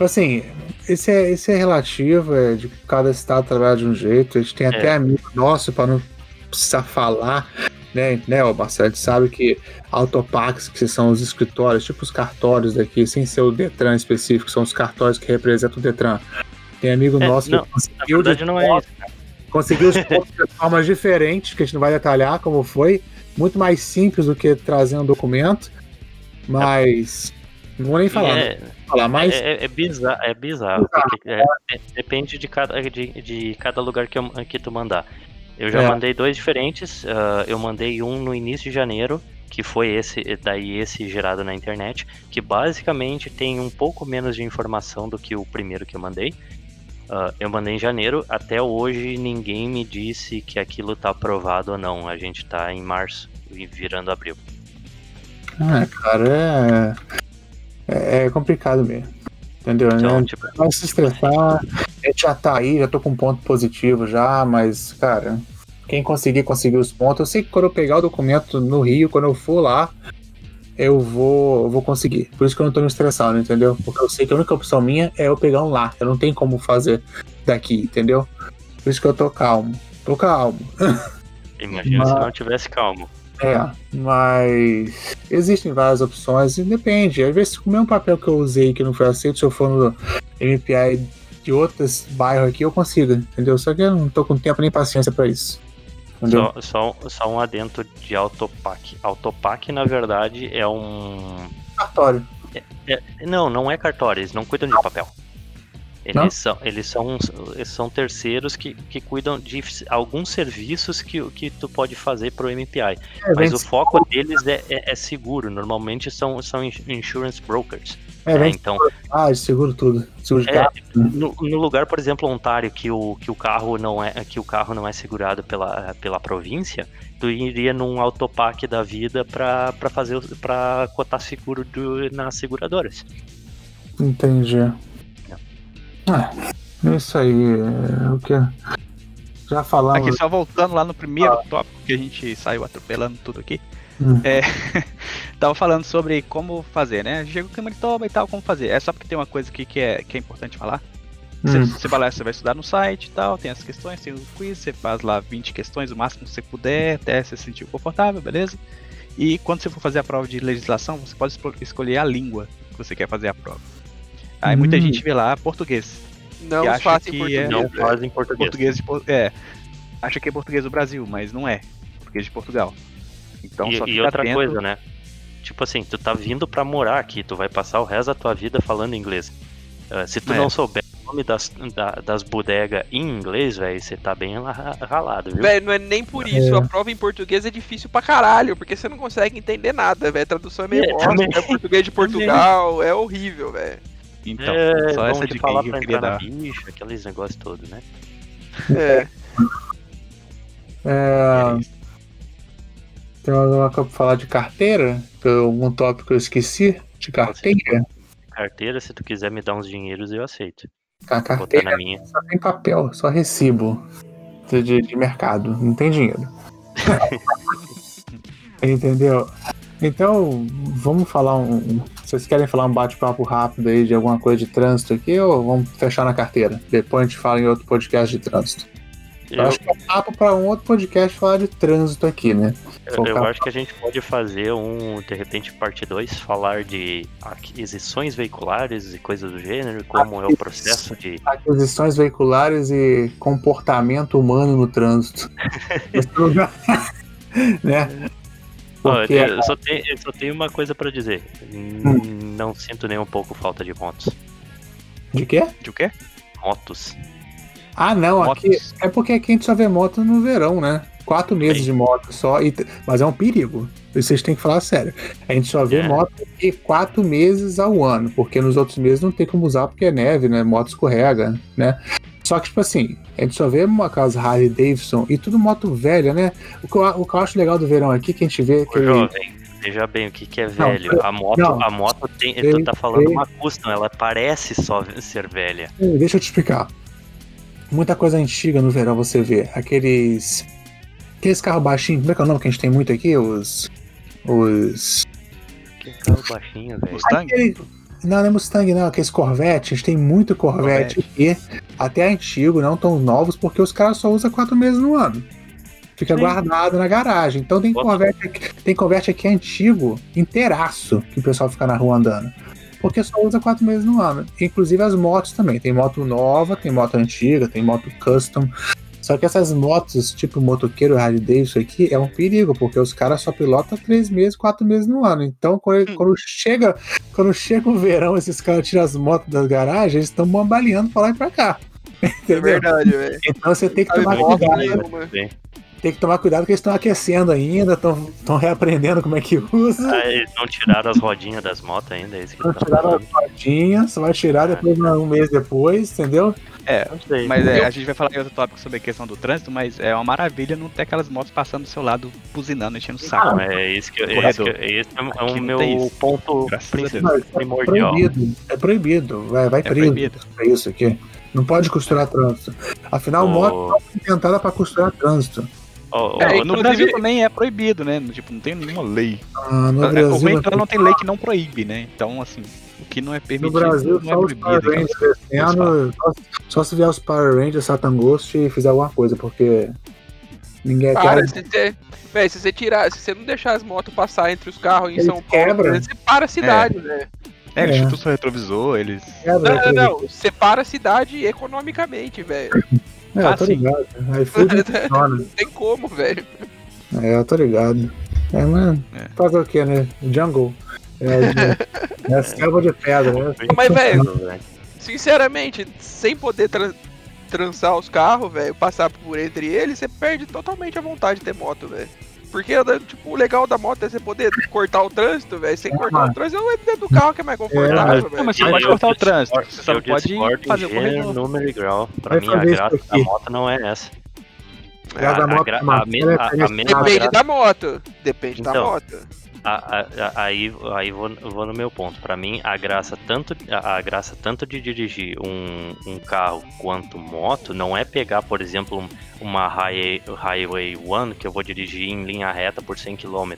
Assim, isso é, isso é relativo, é de cada estado trabalhar de um jeito. A gente tem até É. amigo nosso para não precisar falar, né? né o Marcelo, a gente sabe que autopax, que são os escritórios, tipo os cartórios daqui, sem ser o Detran específico, são os cartórios que representam o Detran. Tem amigo É, nosso não, que Na conseguiu de verdade não é isso. Conseguiu os pontos de formas diferentes, que a gente não vai detalhar como foi. Muito mais simples do que trazer um documento. Mas. Não vou nem falar, É, não vou falar, mas. é, é, é bizarro, é bizarro, porque é, é- depende de cada, de, de cada lugar que, eu, que tu mandar. Eu já É. mandei dois diferentes, ah, eu mandei um no início de janeiro, que foi esse, daí esse gerado na internet, que basicamente tem um pouco menos de informação do que o primeiro que eu mandei. Ah, eu mandei em janeiro, até hoje ninguém me disse que aquilo tá aprovado ou não. A gente tá em março, e virando abril. Ah, cara, é, é complicado mesmo. Entendeu? Então, né? tipo, Vai se estressar. A gente já tá aí, já tô com um ponto positivo já, mas, cara, quem conseguir, conseguir os pontos. Eu sei que quando eu pegar o documento no Rio, quando eu for lá, eu vou, eu vou conseguir. Por isso que eu não tô me estressando, entendeu? Porque eu sei que a única opção minha é eu pegar um lá. Eu não tenho como fazer daqui, entendeu? Por isso que eu tô calmo. Tô calmo. imagina se Mas- não tivesse calmo. É, mas existem várias opções e depende. Às vezes, o mesmo papel que eu usei que não foi aceito, se eu for no MPI de outros bairros aqui, eu consigo, entendeu? Só que eu não tô com tempo nem paciência pra isso. Entendeu? Só, só, só um adentro de Autopac. Autopac, na verdade, é um. Cartório. é- não, não é cartório, eles não cuidam de papel. Não? Eles são, eles são, eles são terceiros que, que cuidam de alguns serviços que, que tu pode fazer pro MPI. É, Mas o foco deles é, é, é seguro. Normalmente são, são ins- insurance brokers. É, né? Então, Ah, seguro tudo. Seguro de É, carro. no, no lugar, por exemplo, Ontário, que o, que o carro não é que o carro não é segurado pela, pela província, tu iria num autopac da vida para fazer para cotar seguro do, nas seguradoras. Entendi. Ah, isso aí. É, o que? Já falamos. Aqui, só voltando lá no primeiro tópico que a gente saiu atropelando tudo aqui. Hum. É, tava falando sobre como fazer, né? Chega o clima de toma e tal, como fazer. É só porque tem uma coisa aqui que é, que é importante falar. Você, Hum. você vai lá, você vai estudar no site e tal, tem as questões, tem o quiz, você faz lá 20 questões, o máximo que você puder, até você se sentir confortável, beleza? E quando você for fazer a prova de legislação, você pode escolher a língua que você quer fazer a prova. Aí muita Hum. gente vê lá português. Não faça em que português. é- Não velho. fazem português. Português de é. Acha que é português do Brasil, mas não é. Português de Portugal. Então e, só e outra atento. coisa, né? Tipo assim, tu tá vindo pra morar aqui, tu vai passar o resto da tua vida falando inglês. Ah, se tu É. não souber nome das, da- das bodegas em inglês, velho, você tá bem ra- ralado, viu? Velho, não é nem por isso. A prova em português é difícil pra caralho, porque você não consegue entender nada, velho. A tradução é meio É, bosta, também. é português de Portugal, é horrível, velho. Então, é, só essa de falar eu pra queria entrar na dar. bicha, aqueles negócios todos, né? É. É, tem alguma coisa pra falar de carteira? Algum tópico que eu esqueci? De carteira? Carteira, se tu quiser me dar uns dinheiros, eu aceito. A Botar carteira na minha. só tem papel, só recibo de, de mercado, não tem dinheiro. Entendeu? Então, vamos falar um- Vocês querem falar um bate-papo rápido aí de alguma coisa de trânsito aqui ou vamos fechar na carteira? Depois a gente fala em outro podcast de trânsito. Eu, acho que é papo para um outro podcast falar de trânsito aqui, né? eu- eu acho que a gente pode fazer um, de repente, parte 2, falar de aquisições veiculares e coisas do gênero, como é o processo de. Aquisições veiculares e comportamento humano no trânsito. Né? Porque eu, só tenho, eu só tenho uma coisa pra dizer. Hum. Não sinto nem um pouco falta de motos. de quê? De o quê? Motos. Ah, não, aqui Motos. é porque aqui a gente só vê moto no verão, né? Quatro meses de moto só, e- mas é um perigo. Vocês têm que falar sério. A gente só vê É. moto aqui quatro meses ao ano, porque nos outros meses não tem como usar porque é neve, né? Moto escorrega, né? Só que, tipo assim, a gente só vê uma casa Harley Davidson e tudo moto velha, né? O que, eu, o que eu acho legal do verão aqui, que a gente vê que. Ô, jovem, veja bem o que, que é velho. A moto, não. a moto tem. Ei, tu tá falando ei. uma custom, ela parece só ser velha. Deixa eu te explicar. Muita coisa antiga no verão você vê. Aqueles. Aqueles carros baixinhos, como é que é o nome que a gente tem muito aqui? Os. Os. Que carro baixinho, velho. Mustang? Aquele- Não, não é Mustang, não. Aqueles Corvette. A gente tem muito Corvette, aqui. Até antigo, não tão novos, porque os caras só usam quatro meses no ano. Fica Sim. guardado na garagem. Então tem Bota- Corvette, aqui, tem Corvette aqui antigo, inteiraço, que o pessoal fica na rua andando. Porque só usa quatro meses no ano. Inclusive as motos também. Tem moto nova, tem moto antiga, tem moto custom. Só que essas motos, tipo motoqueiro Harley Davidson aqui, é um perigo, porque os caras só pilotam três meses, quatro meses no ano. Então, quando, quando chega quando chega o verão, esses caras tiram as motos das garagens, eles estão bambaleando pra lá e pra cá. É Entendeu? verdade, velho. Então você tem que tomar bosta cuidado. Tem que tomar cuidado que eles estão aquecendo ainda, estão reaprendendo como é que usa. ah, eles não tiraram as rodinhas das motos ainda, é isso que Não eu tava tiraram falando. as rodinhas, vai tirar depois um mês depois, entendeu? É, mas é, a gente vai falar em outro tópico sobre a questão do trânsito, mas é uma maravilha não ter aquelas motos passando do seu lado, buzinando, enchendo o saco. Não, é isso que, é Correto. isso que esse é o não meu ponto é primordial. proibido. É proibido. Vai, vai É preso proibido. pra isso aqui. Não pode costurar trânsito. Afinal, moto não foi inventada pra costurar trânsito. Ó, ó, É, É, no Brasil também é proibido, né? Tipo, não tem nenhuma lei. Ah, no É, o Brasil, ruim é que ela não tem lei que não proíbe, né? Então, assim, o que não é no permitido Brasil não é só os Power proibido. Rangers aquelas- descendo, só, só se vier os Power Rangers Satan Ghost e fizer alguma coisa, porque ninguém Cara, quer. se você, véi, se você tirar, se você não deixar as motos passar entre os carros em Eles São Paulo, quebram. você para a cidade, velho. É, eles É. chutam o seu retrovisor, eles. Quebra, Não, não, não. Você para a cidade economicamente, velho. É, eu Ah, tô sim. ligado. iFood não funciona. Não tem como, velho. É, eu tô ligado. É, mas É. fazer o que, né? Jungle. É, é selva de pedra, né? Mas, velho, sinceramente, sem poder tran trançar os carros, velho, passar por entre eles, você perde totalmente a vontade de ter moto, velho. Porque, tipo, o legal da moto é você poder cortar o trânsito, velho. Sem cortar mano. o trânsito, entro dentro do carro que é mais confortável, Não, velho. mas você pode cortar o trânsito, você só não pode fazer o corredor. número e grau. Pra mim, a graça da moto não é essa. A, pra a, me- matéria, a, a parece- mesma Depende graça- da moto. Depende da Então, moto. a- a- a- aí aí vou, vou no meu ponto. Pra mim, a graça tanto a, a graça tanto de dirigir um, um carro quanto moto não é pegar, por exemplo, um- uma Highway, Highway One que eu vou dirigir em linha reta por 100 km,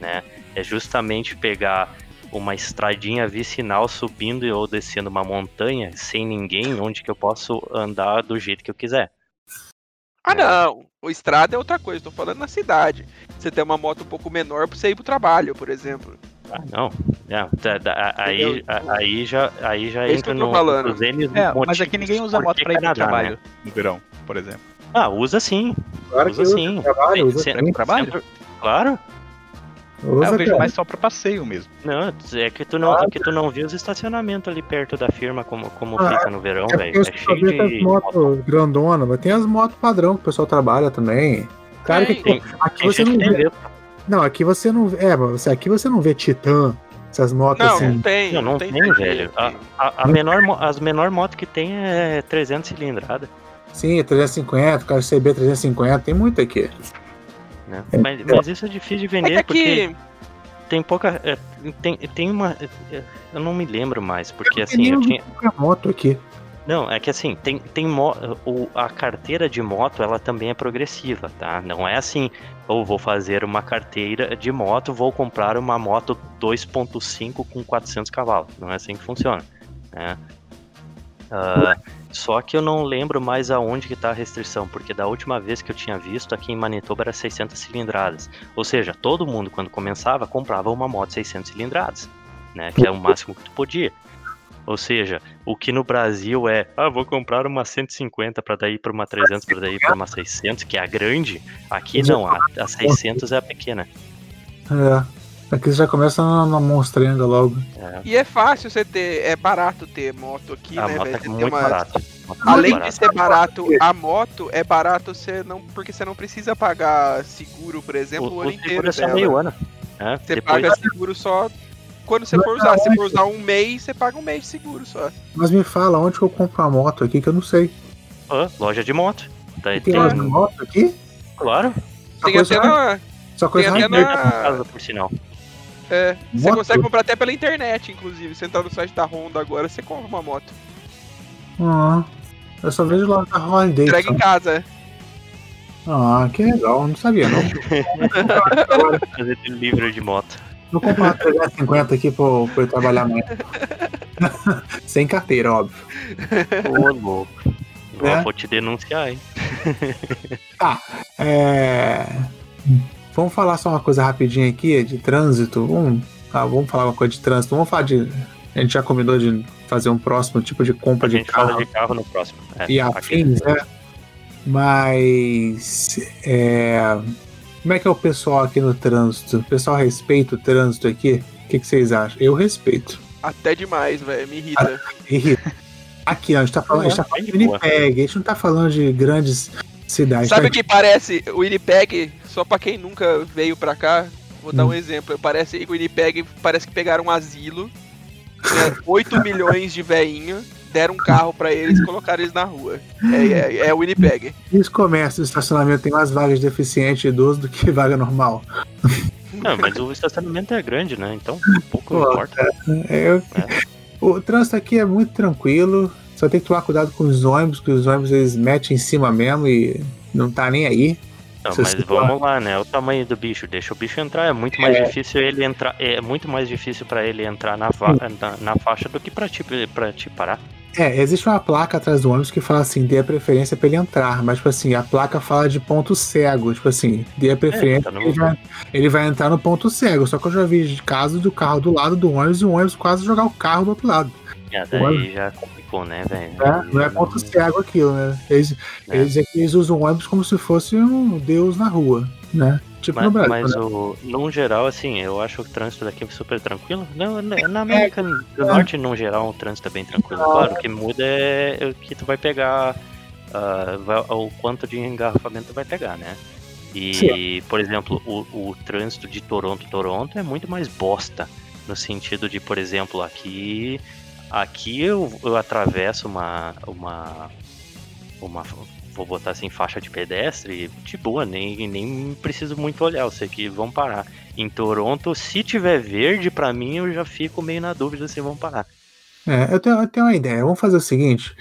né? É justamente pegar uma estradinha vicinal subindo ou descendo uma montanha sem ninguém, onde que eu posso andar do jeito que eu quiser. Ah, não. O estrada é outra coisa. Tô falando na cidade. Você tem uma moto um pouco menor pra você ir pro trabalho, por exemplo. Ah, não. Não, tá- tá- aí, aí já, aí já É entra no, falando. nos N É, mas aqui ninguém usa moto pra ir pro Canadá, trabalho né? no verão, por exemplo. Ah, usa sim. Claro que usa usa sim. trabalho, usa Sempre- sim. trabalho? sempre- claro. Ah, eu vejo cara. mais só pra passeio mesmo. Não, é que tu não, é que tu não viu os estacionamentos ali perto da firma como, como Ah, fica no verão, É velho. É cheio de. motos grandonas, mas tem as motos padrão que o pessoal trabalha também. Claro que Tem. aqui Tem você não vê. medo. Não, aqui você não vê. É, mas você- aqui você não vê Titan, essas motos Não, assim. não tem. Não, não tem, tem, velho. A, a, a menor, as menor moto que tem é 300 cilindrada, Sim, 350, cara, CB 350, tem muito aqui. Né? É. Mas, mas isso é difícil de É vender que porque tem pouca. é, tem, tem uma. é, Eu não me lembro mais, porque tem assim, eu tinha. moto aqui. Não, é que assim, tem, tem mo... o, a carteira de moto, ela também é progressiva, tá? Não é assim, ou vou fazer uma carteira de moto, vou comprar uma moto 2.5 com 400 cavalos. Não é assim que funciona, né? Ah, só que eu não lembro mais aonde que tá a restrição, porque da última vez que eu tinha visto, aqui em Manitoba era 600 cilindradas. Ou seja, todo mundo quando começava comprava uma moto 600 cilindradas, né? Que é o máximo que tu podia. Ou seja, o que no Brasil é, ah, vou comprar uma 150 para daí para uma 300, para daí para uma 600, que é a grande. Aqui não, a, a 600 é a pequena. É. Aqui você já começa na, na monstrenga logo. É, E é fácil você ter. É barato ter moto aqui, a né, moto velho? é muito uma- barata. Moto é Além muito de ser barato, a moto é barato você não, porque você não precisa pagar seguro, por exemplo, o, o, ano o inteiro seguro é só meio ano. É, Você depois, paga seguro só quando você for usar. Se for usar um mês, você paga um mês de seguro só. Mas me fala, onde que eu compro uma moto aqui que eu não sei. ah, loja de moto. Daí Tem tem, umas motos aqui? claro, Só Tem coisa até na-. Só coisa tem até na casa, por sinal. É, você Moto? consegue comprar até pela internet, inclusive. Você entrar no site da Honda agora, você compra uma moto. Ah, eu só vejo lá na Harley Entrega em casa. Ah, que legal, não sabia não. Fazer delivery de moto. Vou comprar uma 350 aqui pra, eu- pra eu trabalhar amanhã. Sem carteira, óbvio. Ô, louco. Vou- É? Vou te denunciar, hein? É... Vamos falar só uma coisa rapidinho aqui de trânsito. Vamos, ah, vamos falar uma coisa de trânsito. Vamos falar de. A gente já combinou de fazer um próximo tipo de compra A de gente fala carro de carro no próximo. É, e afins, né? Mas. é, Como é que é o pessoal aqui no trânsito? O pessoal respeita o trânsito aqui? O que, que vocês acham? Eu respeito. Até demais, velho. Me irrita. Irrita. Aqui, ó, a gente tá falando, a gente tá falando de. Winnipeg, a gente não tá falando de grandes cidades. Sabe tá? o que parece o Winnipeg? Só pra quem nunca veio pra cá, vou dar Hum. um exemplo. Parece que o Winnipeg parece que pegaram um asilo, né, 8 milhões de veinho, deram um carro pra eles e colocaram eles na rua. É, é, é o Winnipeg. E os comércios de estacionamento tem mais vagas de deficiente e idoso do que vaga normal. Não, mas o estacionamento é grande, né? Então, pouco Pô, importa. É, eu- O trânsito aqui é muito tranquilo, só tem que tomar cuidado com os ônibus, que os ônibus eles metem em cima mesmo e não tá nem aí. Não, mas vamos lá, né? O tamanho do bicho, deixa o bicho entrar. É muito mais difícil ele entrar. É muito mais difícil pra ele entrar na, fa- na, na faixa do que pra ti, pra te parar. É, existe uma placa atrás do ônibus que fala assim, dê a preferência pra ele entrar, mas tipo assim, a placa fala de ponto cego, tipo assim, dê a preferência, tá no- ele, vai, ele vai entrar no ponto cego, só que eu já vi casos do carro do lado do ônibus e o ônibus quase jogar o carro do outro lado. É, daí já complicou, né, velho? né? Não é ponto cego aquilo, né? Eles, É. eles, aqui, eles usam o ônibus como se fosse um deus na rua, né? Tipo no Mas, Brasil. mas né? o, num geral, assim, eu acho o trânsito daqui é super tranquilo. Não, na na América do Norte, num geral, o trânsito é bem tranquilo. Claro, o que muda é o que tu vai pegar, ah, vai- o quanto de engarrafamento tu vai pegar, né? E, por exemplo, o, o trânsito de Toronto, Toronto é muito mais bosta. No sentido de, por exemplo, aqui. Aqui eu, eu atravesso uma. uma. uma. Vou botar assim, faixa de pedestre, de boa, nem, nem preciso muito olhar, eu sei que vão parar. Em Toronto, se tiver verde, pra mim eu já fico meio na dúvida se vão parar. É, eu tenho, eu tenho uma ideia. Vamos fazer o seguinte: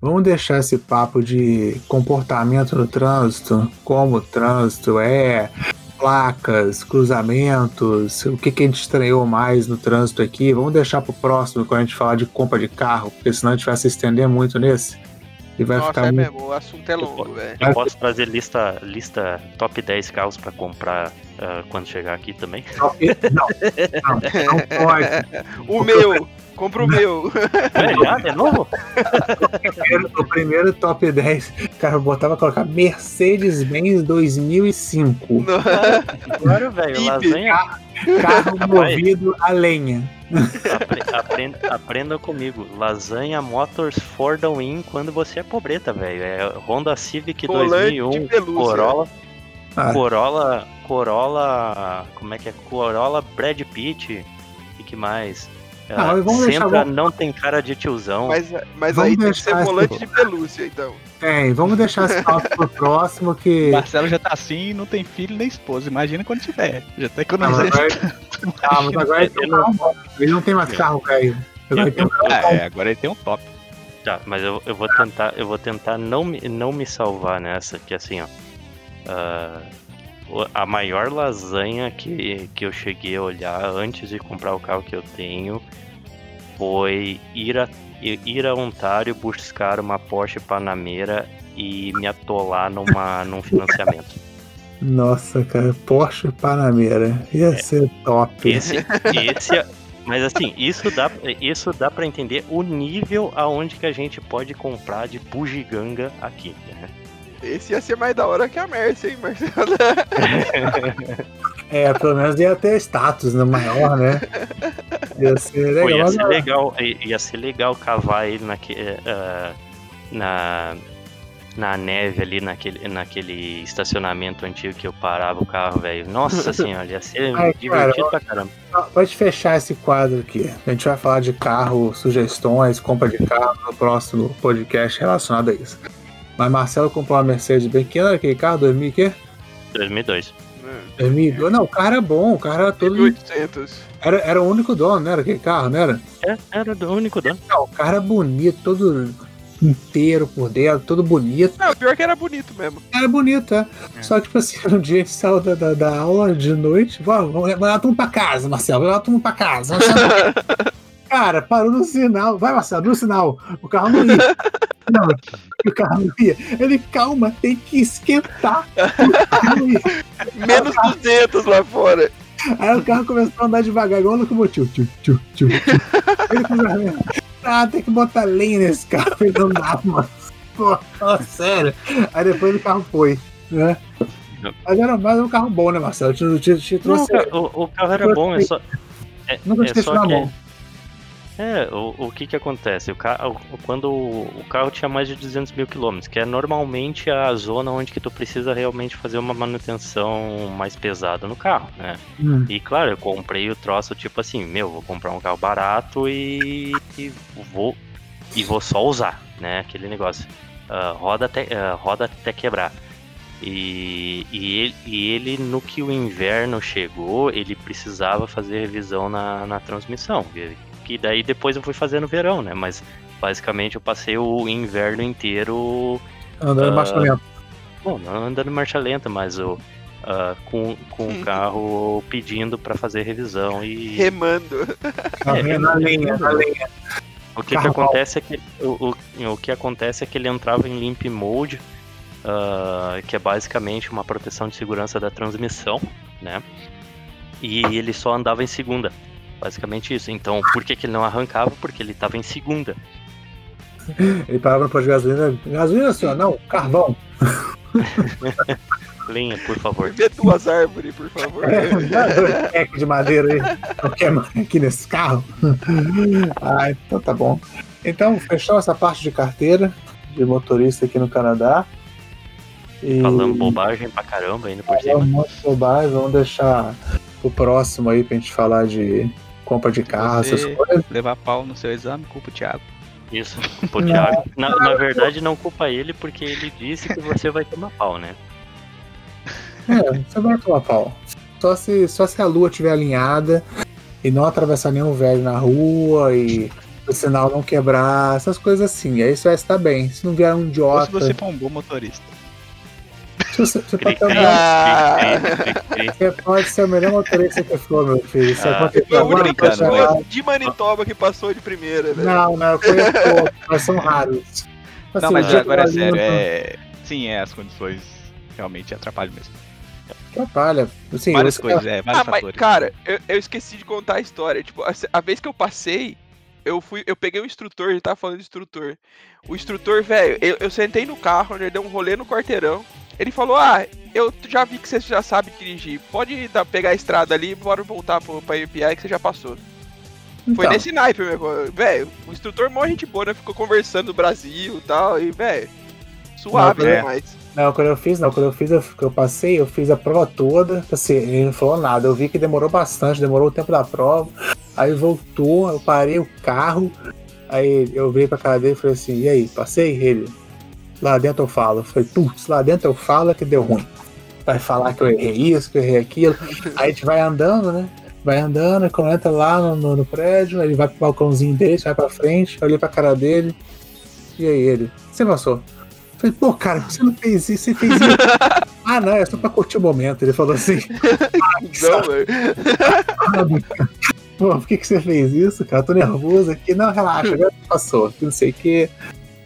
vamos deixar esse papo de comportamento no trânsito, como o trânsito é, placas, cruzamentos, o que, que a gente estranhou mais no trânsito aqui. Vamos deixar pro próximo quando a gente falar de compra de carro, porque senão a gente vai se estender muito nesse. E vai Nossa, ficar é muito. mesmo, o assunto é longo, velho. Eu posso trazer lista, lista top 10 carros pra comprar ah, quando chegar aqui também. Não, não, não pode. O meu, compra o meu. É, já, de novo? primeiro, o primeiro top 10, cara, eu botava colocar Mercedes-Benz 2005. Claro, velho, lasanha. Carro movido a lenha. Apre- aprenda, aprenda comigo. Lasanha Motors for the win quando você é pobreta, velho. É Honda Civic Volante de 2001, pelúcia. Corolla, Ah. Corolla, Corolla, como é que é? Corolla Brad Pitt e que mais? Ah, Ah, vamos deixar- Sentra não tem cara de tiozão. Mas, mas Vamos aí tem que deixar ser esse- volante de pelúcia, então. Tem, vamos deixar esse papo pro próximo que. Marcelo já tá assim e não tem filho nem esposa. Imagina quando tiver. Já tá Ah, mas economizando. agora, ah, mas agora ele tem um. Ele não tem mais carro, velho. Agora um Ah, é, agora ele tem um top. Tá, mas eu, eu vou tentar, eu vou tentar não me, não me salvar nessa, que assim, ó. o- a maior lasanha que, que eu cheguei a olhar antes de comprar o carro que eu tenho foi ir a, ir a Ontário buscar uma Porsche Panamera e me atolar numa, num financiamento. Nossa, cara, Porsche Panamera. Ia ser top. Esse, esse, é- mas assim, isso dá, isso dá para entender o nível aonde que a gente pode comprar de bugiganga aqui, né? Esse ia ser mais da hora que a Mercy, hein, Marcelo? É, pelo menos ia ter status né, maior, né? Ia ser Pô, legal. ia mas ser legal, ia ser legal cavar ele naque, eh, na, na neve ali, naquele, naquele estacionamento antigo que eu parava o carro, velho. Nossa senhora, ia ser Ai, divertido pra caramba. Pode fechar esse quadro aqui. A gente vai falar de carro, sugestões, compra de carro no próximo podcast relacionado a isso. Mas Marcelo comprou uma Mercedes bem era aquele carro? 2000 e quê? 2002. 2002? Não, o carro era bom, o carro era todo. 1800. Era, era o único dono, não era aquele carro, não era? É, era o único dono. Não, o carro era bonito, todo inteiro por dentro, todo bonito. Não, pior que era bonito mesmo. Era bonito, é. Só que, tipo assim, um dia a gente saiu da, da, da aula de noite, vamos, vamos levar todo mundo pra casa, Marcelo, vai levar todo mundo pra casa. Cara, parou no sinal. Vai, Marcelo, no sinal. O carro não ia. Não, o carro não ia. Ele, calma, tem que esquentar. O carro não ia. Menos 200 lá fora. Aí o carro começou a andar devagar, igual o locomotivo. Tchu, tchu, tchu, tchu. Ele começou a- Ah, tem que botar lenha nesse carro. Ele não dá, mano. Pô, fala sério. Aí depois o carro foi, né? Mas era mais um carro bom, né, Marcelo? Te, te, te Não, trouxe. o, ca- o- o carro era bom, é só. É, Nunca é esqueci só na que- mão. É, o, o que que acontece? O carro, quando o, carro tinha mais de 200 mil quilômetros, que é normalmente a zona onde que tu precisa realmente fazer uma manutenção mais pesada no carro, né? Hum. E claro, eu comprei o troço tipo assim, meu, vou comprar um carro barato e, e vou e vou só usar, né? Aquele negócio, ah, roda até ah, roda até quebrar. E, e, ele, e ele, no que o inverno chegou, ele precisava fazer revisão na, na transmissão. Que, que daí depois eu fui fazer no verão, né? Mas basicamente eu passei o inverno inteiro Andando Ah, marcha lenta. Bom, não andando em marcha lenta, mas o, ah, com, com o carro pedindo para fazer revisão e Remando. É, na linha, na linha. o que, que acontece é que o, o, o que acontece é que ele entrava em limp mode, ah, que é basicamente uma proteção de segurança da transmissão, né? E ele só andava em segunda. Basicamente isso. Então, por que, que ele não arrancava? Porque ele estava em segunda. Ele parava de gasolina. Gasolina, senhor, não, carvão. Lenha, por favor. Vê duas árvores, por favor. Dá dois packs de madeira aí. Mais aqui nesse carro. Ah, então tá bom. Então, fechou essa parte de carteira de motorista aqui no Canadá. E Falando bobagem pra caramba ainda por cima. muito bobagem. Vamos deixar o próximo aí pra gente falar de compra de carro, Você- essas coisas. Levar pau no seu exame, culpa o Thiago. Isso, culpa o Thiago. Na, na verdade, não culpa ele, porque ele disse que você vai tomar pau, né? É, você vai tomar pau. Só se, só se a lua estiver alinhada e não atravessar nenhum velho na rua e o sinal não quebrar, essas coisas assim. Aí você vai estar bem. Se não vier um Ou se idiota. você for um bom motorista. Cri, cri. você pode ser o melhor motorista que for, meu filho. Se Ah, acontecer Foi a alguma única coisa brincando, errada- pessoa de Manitoba que passou de primeira, né? Não, não, conheço poucos, mas são raros. Assim, Não, mas agora é sério, é. Sim, é, as condições realmente atrapalham mesmo. Atrapalha. Assim, Várias você- coisas, é, vários Ah, mas, fatores. cara, eu, eu esqueci de contar a história. Tipo, a, a vez que eu passei, eu fui, eu peguei o instrutor, ele tava falando de instrutor. O instrutor, velho, eu, eu sentei no carro, ele deu um rolê no quarteirão. Ele falou: Ah, eu já vi que você já sabe dirigir. Pode dar- pegar a estrada ali e bora voltar pro, pra API que você já passou. Foi Então, nesse naipe mesmo. Velho, o instrutor mó gente boa, né? Ficou conversando no Brasil e tal. E, velho, suave Não, é. demais. Não, quando eu fiz, não, quando eu fiz, eu, eu passei, eu fiz a prova toda, assim, ele não falou nada, eu vi que demorou bastante, demorou o tempo da prova, aí voltou, eu parei o carro, aí eu virei pra cara dele e falei assim, e aí, passei? Ele, lá dentro eu falo, eu falei, putz, lá dentro eu falo é que deu ruim. Vai falar que eu errei isso, que eu errei aquilo, aí a gente vai andando, né? Vai andando, quando entra lá no, no- no prédio, ele vai pro balcãozinho dele, vai pra frente, eu olhei pra cara dele, e aí ele, você passou? Eu Falei, pô, cara, você não fez isso, você fez isso. ah, não, é só pra curtir o momento. Ele falou assim, Não, velho. Pô, por que, que você fez isso, cara? Tô nervoso aqui. Não, relaxa, agora passou. Não sei o que.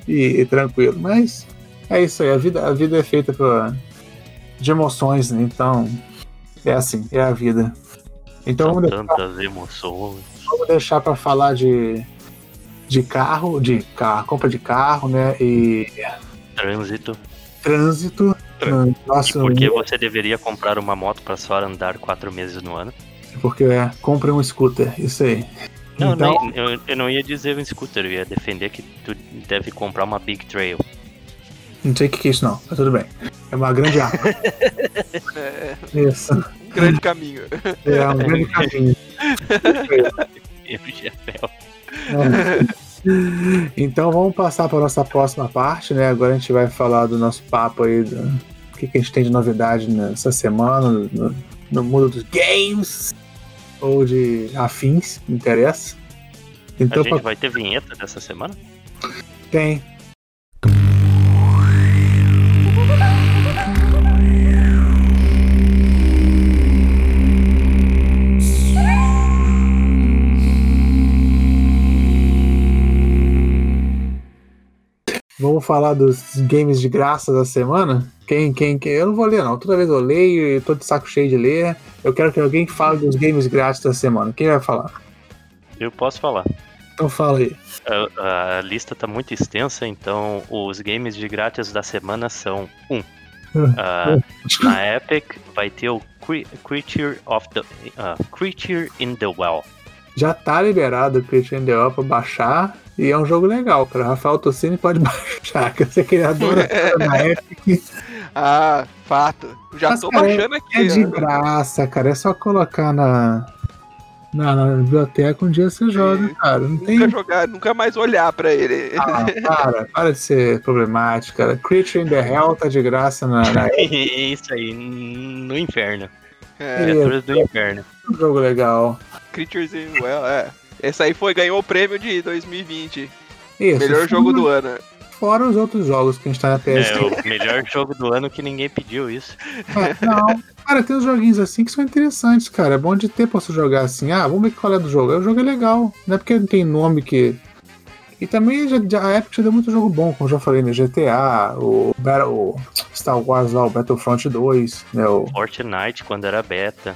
E, e tranquilo. Mas é isso aí. A vida, a vida é feita por, de emoções, né? Então, é assim, é a vida. Então São vamos deixar, tantas emoções. vamos deixar pra falar de, de carro, de carro, compra de carro, né? E Trânsito. trânsito. no Nosso, Por que você deveria comprar uma moto pra só andar quatro meses no ano? Porque é, compre um scooter, isso aí. Não, então, eu, eu não ia dizer um scooter, eu ia defender que tu deve comprar uma Big Trail. não sei o que que é isso não, mas tudo bem. É uma grande arma. É isso. um grande caminho. É um grande caminho. Jefel. Então vamos passar para nossa próxima parte, né? Agora a gente vai falar do nosso papo aí, do o que, que a gente tem de novidade nessa semana no, no mundo dos games ou de afins, não interessa. A Então gente pra- vai ter vinheta dessa semana? Tem. Vamos falar dos games de graça da semana? Quem, quem, quem? Eu não vou ler, não. Toda vez eu leio e tô de saco cheio de ler. Eu quero que alguém fale dos games grátis da semana. Quem vai falar? Eu posso falar. Então fala aí. A, a lista tá muito extensa, então os games de grátis da semana são um. ah, na Epic vai ter o Cre- Creature of the ah, Creature in the Well. Já tá liberado o Creature in the Well pra baixar. E é um jogo legal, cara. Rafael Tossini pode baixar, que você criador na Epic. Ah, fato. Já Mas, tô cara, baixando aqui. É de ó. graça, cara. É só colocar na, na, na biblioteca um dia você joga, cara. Não tem. Nunca jogar, nunca mais olhar pra ele. Ah, para, para de ser problemático, cara. Creature in the Hell tá de graça na, na Isso aí, no inferno. É, Criaturas do inferno. um jogo legal. Creatures in Well, é. Esse aí foi, ganhou o prêmio de 2020. Isso, Melhor jogo do ano. Fora os outros jogos que a gente tá na PS. É o melhor jogo do ano que ninguém pediu isso. Ah, Não, cara, tem uns joguinhos assim que são interessantes, cara. É bom de ter pra você jogar assim. Ah, vamos ver qual é do jogo. Aí O jogo é legal. Não é porque não tem nome que. E também já, já- a Epic já deu muito jogo bom, como eu já falei, né? GTA, o, Battle, o Star Wars lá, o Battlefront 2, né? O, Fortnite, quando era beta.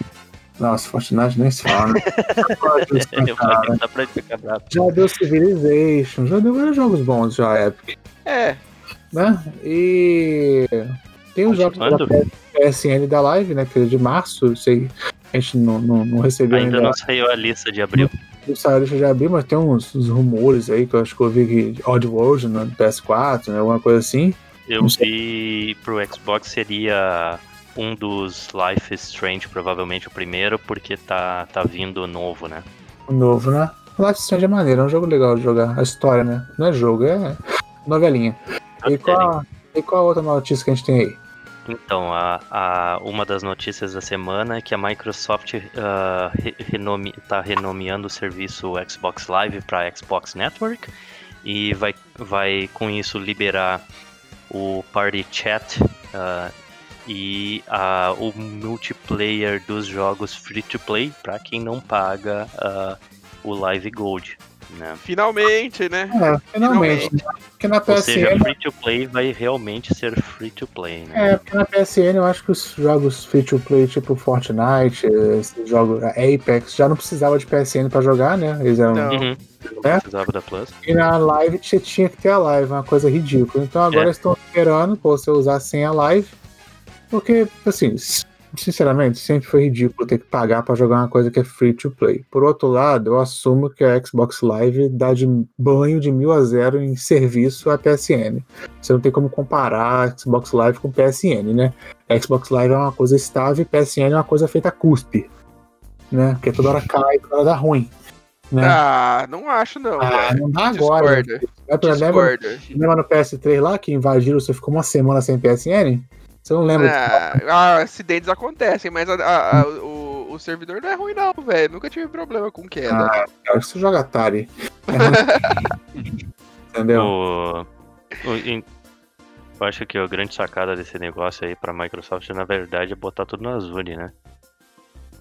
nossa, Fortnite nem se fala, né? Já deu Civilization, já deu vários jogos bons já, a Epic, É, né? E tem os jogos da. PSN da live, né? Que é de março, sei, a gente não, não, não recebeu Ainda ainda não saiu a lista de abril. o Sarah já abriu, mas tem uns, uns rumores aí que eu acho que eu vi que Odd World no PS4, né? Alguma coisa assim. Eu Não vi pro Xbox seria um dos Life is Strange, provavelmente o primeiro, porque tá, tá vindo novo, né? Novo, né? Life is Strange é maneiro, é um jogo legal de jogar. A história, né? Não é jogo, é novelinha. E qual, a- e qual a outra notícia que a gente tem aí? Então, a, a- uma das notícias da semana é que a Microsoft ah, re- renome, tá renomeando o serviço Xbox Live para Xbox Network e vai, vai com isso liberar o Party Chat ah, e ah, o multiplayer dos jogos free to play para quem não paga ah, o Live Gold. Né? finalmente, né? É, finalmente. né? Porque na Ou seja, PSN. free to play vai realmente ser free to play. Né? É, porque na PSN eu acho que os jogos free to play, tipo Fortnite, esses jogos Apex, já não precisava de PSN pra jogar, né? Eles eram. Não. Uhum. Não É? precisava da Plus. E na live você tinha que ter a live, uma coisa ridícula. Então agora É. eles estão esperando pra você usar sem a live. Porque, assim, sinceramente, sempre foi ridículo ter que pagar para jogar uma coisa que é free to play. Por outro lado, eu assumo que a Xbox Live dá de banho de mil a zero em serviço à PSN. Você não tem como comparar a Xbox Live com PSN, né? A Xbox Live é uma coisa estável e PSN é uma coisa feita a cuspe. Né? Porque toda hora cai, toda hora dá ruim. Né? Ah, não acho não. Ah, não dá agora. Discorda. É pra lembra, Discorda. lembra no PS3 lá que invadiram, você ficou uma semana sem PSN? Você não lembra? Ah, ah, acidentes acontecem, mas a- a- a- o, o servidor não é ruim não, velho. Nunca tive problema com queda. Ah, cara, você joga Atari. É. Entendeu? O, o- em- eu acho que a grande sacada desse negócio aí pra Microsoft, na verdade, é botar tudo no Azure, né?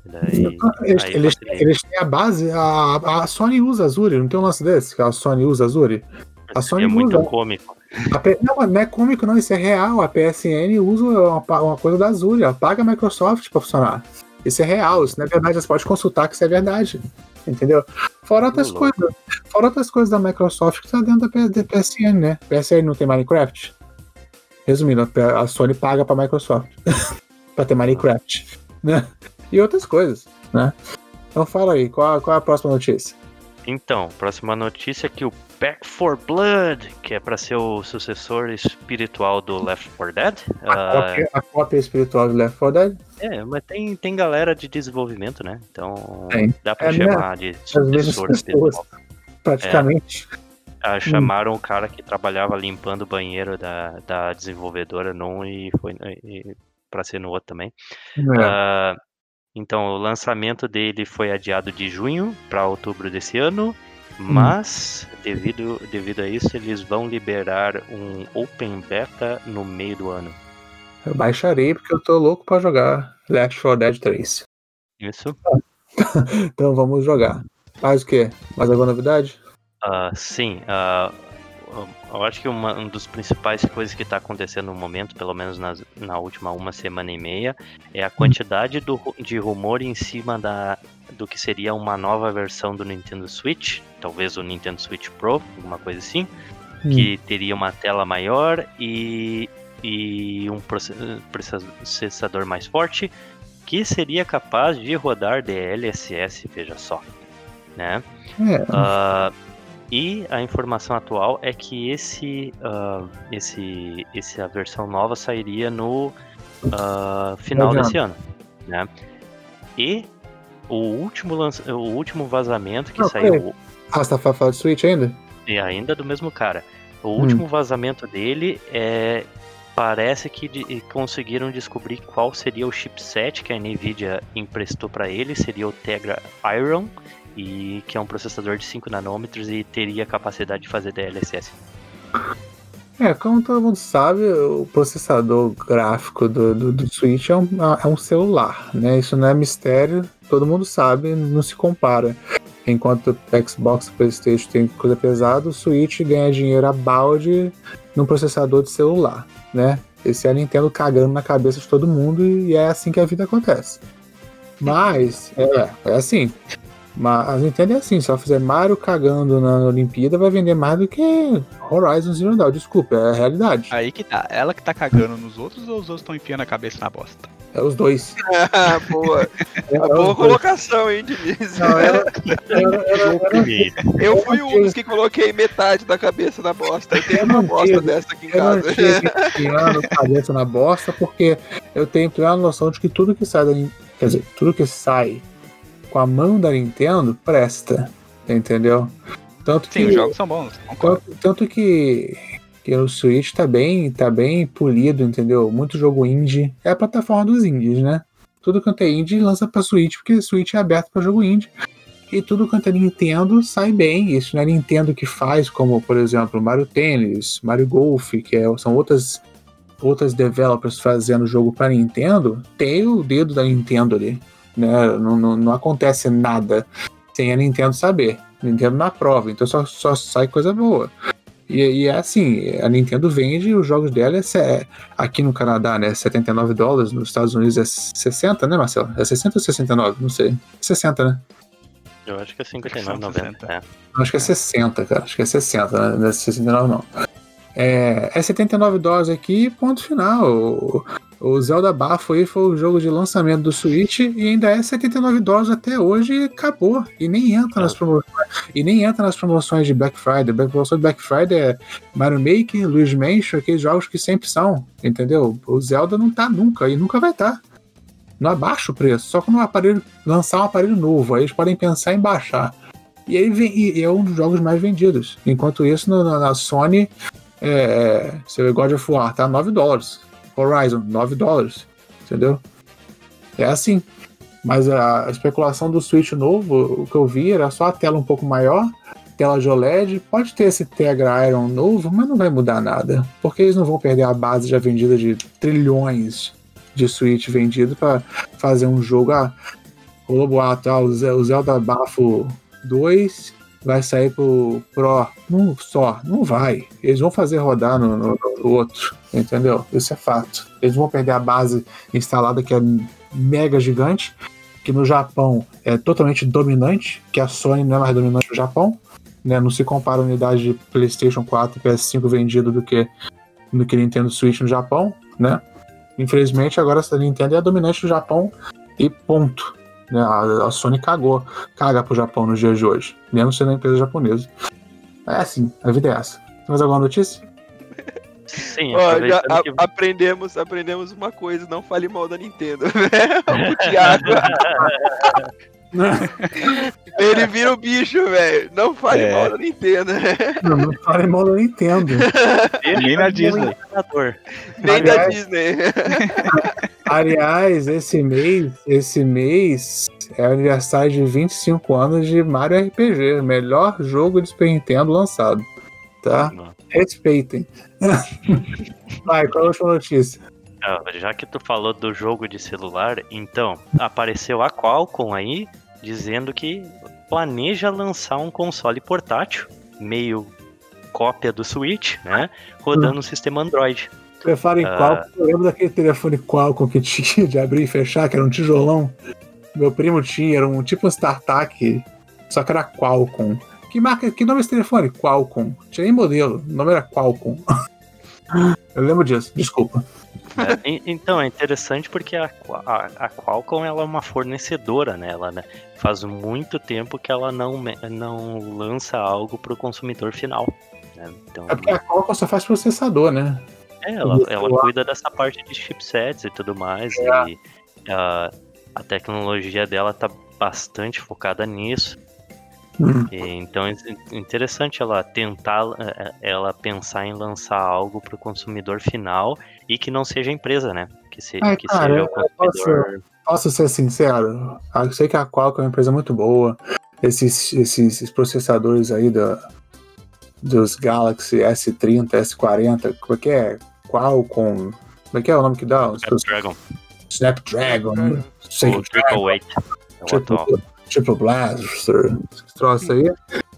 Daí, Eles, eles- eles têm a base, a, a Sony usa Azure, não tem um lance desse? Que a Sony usa Azure? a Sony é muito usa. cômico. A P- não, não é cômico, não, isso é real. A PSN usa uma, uma coisa da Azure, ela paga a Microsoft pra funcionar. Isso é real, isso não é verdade, você pode consultar que isso é verdade. Entendeu? Fora outras coisas. Fora outras coisas da Microsoft que tá dentro da PSN, né? PSN não tem Minecraft? Resumindo, a Sony paga pra Microsoft pra ter Minecraft, né? E outras coisas, né? Então fala aí, qual, qual é a próxima notícia? Então, próxima notícia é que o Back 4 Blood, que é pra ser o sucessor espiritual do Left 4 Dead. A ah, cópia, a cópia espiritual de Left 4 Dead? é, mas tem, tem galera de desenvolvimento, né? Então Tem. dá pra É, né? chamar de As mesmas sucessor espiritual. praticamente. Ah, chamaram o cara que trabalhava limpando o banheiro da, da desenvolvedora num e foi pra ser no outro também. É. Ah, então, o lançamento dele foi adiado de junho para outubro desse ano, mas devido, devido a isso, eles vão liberar um Open Beta no meio do ano. Eu baixarei porque eu tô louco pra jogar Left 4 Dead 3. Isso? Então vamos jogar. Mais o quê? Mais alguma novidade? Ah, sim, ah, eu acho que uma, um dos principais coisas que está acontecendo no momento, pelo menos nas- na última uma semana e meia, é a quantidade do de rumor em cima da, do que seria uma nova versão do Nintendo Switch, talvez o Nintendo Switch Pro, alguma coisa assim, que teria uma tela maior e, e um proce- processador mais forte, que seria capaz de rodar DLSS, veja só, né? É, Ah, e a informação atual é que esse, ah, esse, esse a versão nova sairia no ah, final Não desse ano, né? E o último, lança- o último vazamento que Não, saiu Ah, você tá de Switch ainda? e ainda do mesmo cara. O Hum. último vazamento dele é parece que de- conseguiram descobrir qual seria o chipset que a Nvidia emprestou para ele, seria o Tegra Iron e que é um processador de 5 nanômetros e teria capacidade de fazer DLSS. É, como todo mundo sabe, o processador gráfico do, do, do Switch é um, é um celular, né? Isso não é mistério, todo mundo sabe, não se compara. Enquanto o Xbox e Playstation tem coisa pesada, o Switch ganha dinheiro a balde num processador de celular, né? Esse é a Nintendo cagando na cabeça de todo mundo e é assim que a vida acontece. Mas, é, é assim. Mas a Nintendo é assim, se ela fizer Mario cagando na Olimpíada, vai vender mais do que Horizon Zero Dawn. Desculpa, é a realidade. Aí que tá. Ela que tá cagando nos outros ou os outros estão enfiando a cabeça na bosta? É os dois. Ah, boa. É, é Boa colocação, hein, Diniz? Não, ela- ela- ela- Eu fui um dos que coloquei metade da cabeça na bosta. Eu tenho Eu uma não bosta tive- dessa aqui em Eu não casa. enfiando a cabeça na bosta, porque eu tenho plena noção de que tudo que sai da Quer dizer, tudo que sai com a mão da Nintendo presta. Entendeu? Tanto que. Sim, os jogos são bons. Tanto, tanto que, que o Switch tá bem, tá bem polido, entendeu? Muito jogo indie. É a plataforma dos indies, né? Tudo quanto é indie lança pra Switch, porque Switch é aberto pra jogo indie. E tudo quanto é Nintendo sai bem. Isso não é Nintendo que faz, como, por exemplo, Mario Tennis, Mario Golf, que é- são outras, outras developers fazendo jogo pra Nintendo. Tem o dedo da Nintendo ali. Né? Não, não, não acontece nada sem a Nintendo saber. Nintendo na prova, então só, só sai coisa boa. E, e é assim, a Nintendo vende os jogos dela é, se- aqui no Canadá, né? 79 dólares, nos Estados Unidos é 60, né, Marcelo? É 60 ou 69? Não sei. 60, né? Eu acho que é São 59,90. 60. É. Acho que é 60, cara. Acho que é 60, né? Não é 69, não. É, é 79 dólares aqui, ponto final. O, Zelda Bafo aí foi o jogo de lançamento do Switch e ainda é 79 dólares até hoje e acabou. E nem entra nas promoções. E nem entra nas promoções de Black Friday. A promoção de Black Friday é Mario Maker, Luigi Mansion, aqueles jogos que sempre são, entendeu? O Zelda não tá nunca e nunca vai estar. Tá. Não abaixa o preço, só quando o aparelho lançar um aparelho novo, aí eles podem pensar em baixar. E aí vem, e é um dos jogos mais vendidos. Enquanto isso, na, na Sony, é, seu God of War tá 9 dólares. Horizon, 9 dólares. Entendeu? É assim. Mas a especulação do Switch novo, o que eu vi era só a tela um pouco maior, tela de OLED. Pode ter esse Tegra Iron novo, mas não vai mudar nada. Porque eles não vão perder a base já vendida de trilhões de Switch vendido para fazer um jogo. Ah, rolou boato, ah, o Zelda Bafo 2 vai sair pro Pro. Não só, não vai. Eles vão fazer rodar no, no, no, outro, entendeu? Isso é fato. Eles vão perder a base instalada que é mega gigante, que no Japão é totalmente dominante, que a Sony não é mais dominante no Japão. Né? Não se compara a unidade de PlayStation 4 e PS5 vendido do que no que Nintendo Switch no Japão, né? Infelizmente agora essa Nintendo é a dominante no Japão e ponto. Né? A, a, Sony cagou, caga pro Japão nos dias de hoje, mesmo sendo uma empresa japonesa. É assim, a vida é essa. Tem mais alguma notícia? Sim, Ó, já a, que... aprendemos, aprendemos uma coisa, não fale mal da Nintendo. o Thiago. Ele vira o bicho, velho. Não fale é. mal da Nintendo. Não, não fale mal da Nintendo. Nem na Disney. Nem aliás, da Disney. Aliás, esse mês, esse mês é aniversário de 25 anos de Mario RPG, melhor jogo de Super Nintendo lançado. Tá? Respeitem. Vai, qual é a última notícia? Já que tu falou do jogo de celular, então, apareceu a Qualcomm aí dizendo que planeja lançar um console portátil, meio cópia do Switch, né? Rodando hum. sistema Android. Você fala em uh... Qualcomm, eu lembro daquele telefone Qualcomm que tinha de abrir e fechar, que era um tijolão. Meu primo tinha, era um tipo um StarTAC, só que era Qualcomm. Que marca, que nome é esse telefone? Qualcomm. Tinha nem modelo, o nome era Qualcomm. eu lembro disso, desculpa. É, então, é interessante porque a, a, a, Qualcomm ela é uma fornecedora, né? Ela, né? Faz muito tempo que ela não, não lança algo para o consumidor final. Né? Então, é porque a Qualcomm só faz processador, né? É, ela, ela cuida dessa parte de chipsets e tudo mais. É. E a, a tecnologia dela tá bastante focada nisso. Hum. E, então é interessante ela tentar é, é, ela pensar em lançar algo para o consumidor final e que não seja empresa, né? Que, se, Ai, que cara, seja o consumidor. Posso, posso, ser sincero? Eu sei que a Qualcomm é uma empresa muito boa. Esses, esses processadores aí da, dos Galaxy S30, S40, como é que é? Qualcomm. Como é que é o nome que dá? Snapdragon. Snapdragon. Hum. O Triple 8. É o atual. Triple Blaster, esse troço aí,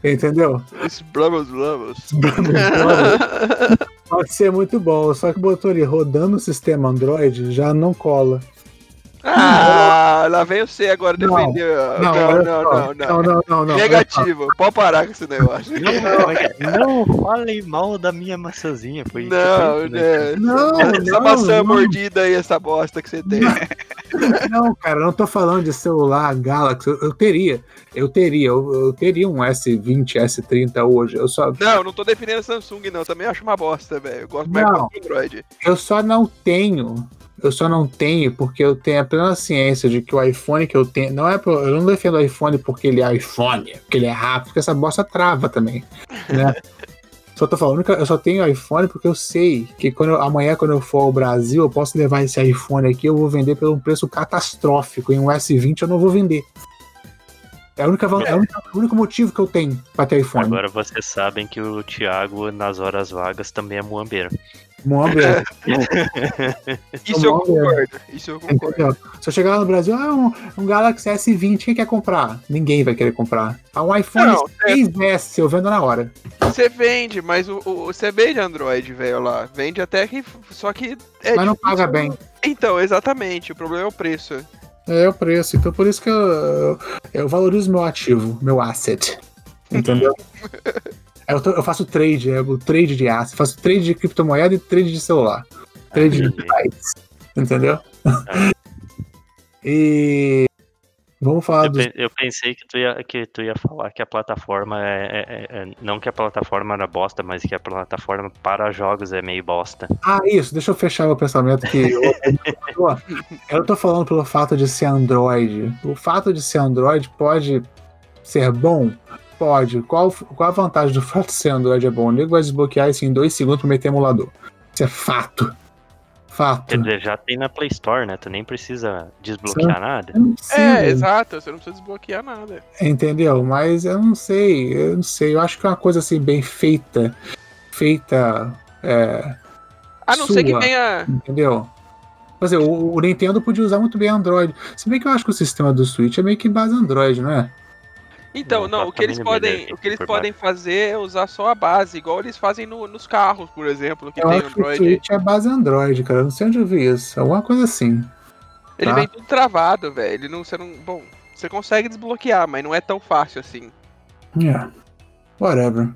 entendeu? Esse Blamos Blamos. Pode ser muito bom, só que botou ali rodando o sistema Android já não cola. Ah, lá vem você agora defender. Não, não, não, não, não, não, não, não Negativo, pode parar com esse negócio. Não, não falem mal da minha maçãzinha, foi Não, né? Não, essa maçã mordida aí, essa bosta que você tem. Não, cara, não tô falando de celular Galaxy. Eu, teria, eu teria, eu, eu, teria um S20, S30 hoje. Eu só. Não, não tô defendendo a Samsung, não. Também acho uma bosta, velho. Eu gosto mais do Android. Eu só não tenho eu só não tenho porque eu tenho a plena ciência de que o iPhone que eu tenho. Não é eu não defendo o iPhone porque ele é iPhone, porque ele é rápido, porque essa bosta trava também. Né? só tô falando que eu só tenho iPhone porque eu sei que quando eu, amanhã, quando eu for ao Brasil, eu posso levar esse iPhone aqui, eu vou vender por um preço catastrófico. Em um S20 eu não vou vender. É, a única, é. única, o único motivo que eu tenho pra ter iPhone. Agora vocês sabem que o Thiago, nas horas vagas, também é muambeiro. Muambeiro. Isso eu concordo. Isso eu concordo. Se eu chegar lá no Brasil, ah, um, um Galaxy S20, quem quer comprar? Ninguém vai querer comprar. Ah, um iPhone não, 6S, é... eu vendo na hora. Você vende, mas o, o, você vende Android, velho, lá. Vende até que. Só que. É mas não paga bem. Então, exatamente. O problema é o preço. É o preço. Então por isso que eu, eu valorizo meu ativo, meu asset. Entendeu? eu, tô, eu, faço trade, é o trade de asset. Faço trade de criptomoeda e trade de celular. Trade de device. Entendeu? e vamos falar Eu, dos. eu pensei que tu, ia, que tu ia falar que a plataforma é, é- é- é- Não que a plataforma era bosta, mas que a plataforma para jogos é meio bosta. Ah, isso, deixa eu fechar meu pensamento que eu, eu, eu tô falando pelo fato de ser Android. O fato de ser Android pode ser bom? Pode. Qual, qual a vantagem do fato de ser Android é bom? O nego vai desbloquear isso em dois segundos pra meter emulador. Isso é fato. Fato. Quer dizer, já tem na Play Store, né? Tu nem precisa desbloquear nada. É, exato, você não precisa desbloquear nada. Entendeu? Mas eu não sei, eu não sei. Eu acho que é uma coisa assim, bem feita. Feita. É, A não ser que Sua. venha. entendeu? Quer dizer, o, o Nintendo podia usar muito bem Android. Se bem que eu acho que o sistema do Switch é meio que base Android, não é? Então, Não, não, o que eles a podem, o que eles podem fazer é usar só a base, igual eles fazem no- nos carros, por exemplo, que eu tem acho que o Android. Switch é base Android, cara. Eu não sei onde eu vi isso. Alguma coisa assim. Ele tá. vem tudo travado, velho. Ele não, você não, bom, você consegue desbloquear, mas não é tão fácil assim. É. Whatever.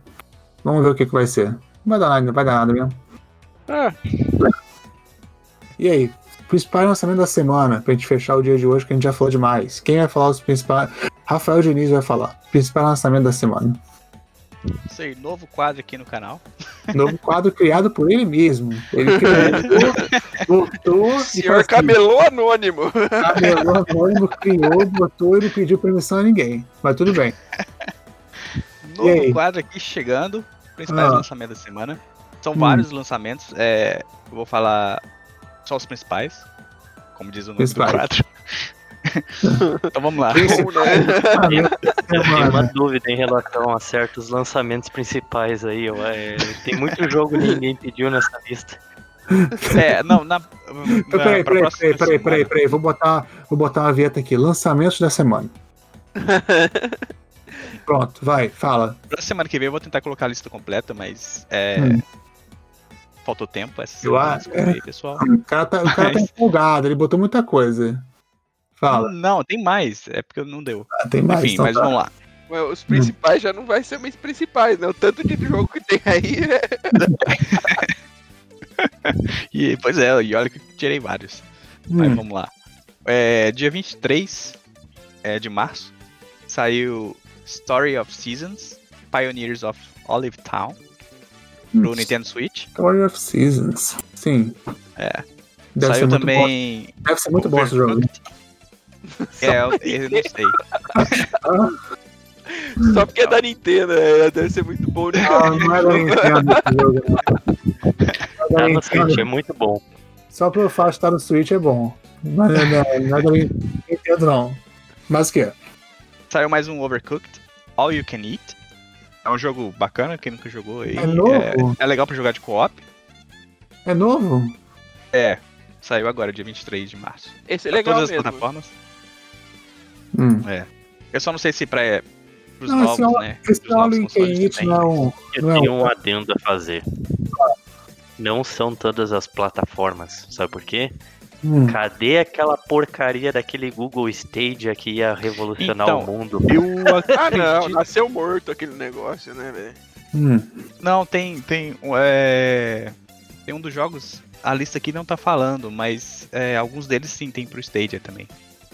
Vamos ver o que, que vai ser. Não vai dar nada, não vai dar nada mesmo. Ah, E aí? Principal lançamento da semana, pra gente fechar o dia de hoje, que a gente já falou demais. Quem vai falar os principais? Rafael Diniz vai falar. Principal lançamento da semana. Isso aí, novo quadro aqui no canal. Novo quadro criado por ele mesmo. Ele criou, botou e senhor assim, camelô anônimo. camelô anônimo, criou, botou e não pediu permissão a ninguém. Mas tudo bem. Novo quadro aqui chegando. Principais Ah. lançamentos da semana. São Hum. vários lançamentos. É, eu vou falar só os principais. Como diz o nome Principais. do quadro. então vamos lá. Bom, né? Eu tenho uma dúvida em relação a certos lançamentos principais aí. É, tem muito jogo que ninguém pediu nessa lista. É, não, na. Então, na- peraí, peraí, peraí, peraí, peraí, peraí. Vou botar, vou botar uma vinheta aqui. Lançamentos da semana. Pronto, vai, fala. Pra semana que vem eu vou tentar colocar a lista completa, mas. É, Hum. Faltou tempo essa Eu semana. acho- desculpa aí, pessoal. O cara tá, o cara tá Mas- empolgado, ele botou muita coisa. Fala. Não, tem mais. É porque não deu. Ah, tem mais. Enfim, então mas tá. vamos lá. Ué, Os principais já não vai ser mais principais, né? O tanto de jogo que tem aí. é- E, pois é, e olha que eu tirei vários. Mas Hum, vamos lá. É, dia 23 é, de março saiu Story of Seasons, Pioneers of Olive Town, pro Nintendo Switch. Story of Seasons. Sim. É. Deve saiu também. Deve ser muito bom esse jogo. É, eu, eu não sei. Só porque é da Nintendo, né? Deve ser muito bom. Né? Ah, não é da Nintendo esse jogo. não. Não é da Tá Nintendo. Switch, é muito bom. Só pelo fato de estar no Switch é bom. Não é, não é- não é da Nintendo, não. Mas o que? Saiu mais um Overcooked, All You Can Eat. É um jogo bacana, quem nunca jogou aí. É novo? É, é legal pra jogar de co-op. É novo? É, saiu agora, dia 23 de março. Esse é legal todas as mesmo. plataformas. Hum. Eu só não sei se pra, é, pros Não, novos, esse é, né? esse pros All novos não é. Eu Não é tenho um- adendo a fazer. Não são todas as plataformas, sabe por quê? Hum. Cadê aquela porcaria daquele Google Stadia que ia revolucionar Então, o mundo? Eu Ah, não, nasceu morto aquele negócio, né, velho? Hum. Não, tem. Tem, é, tem um dos jogos. A lista aqui não tá falando, mas é, alguns deles sim tem pro Stadia também.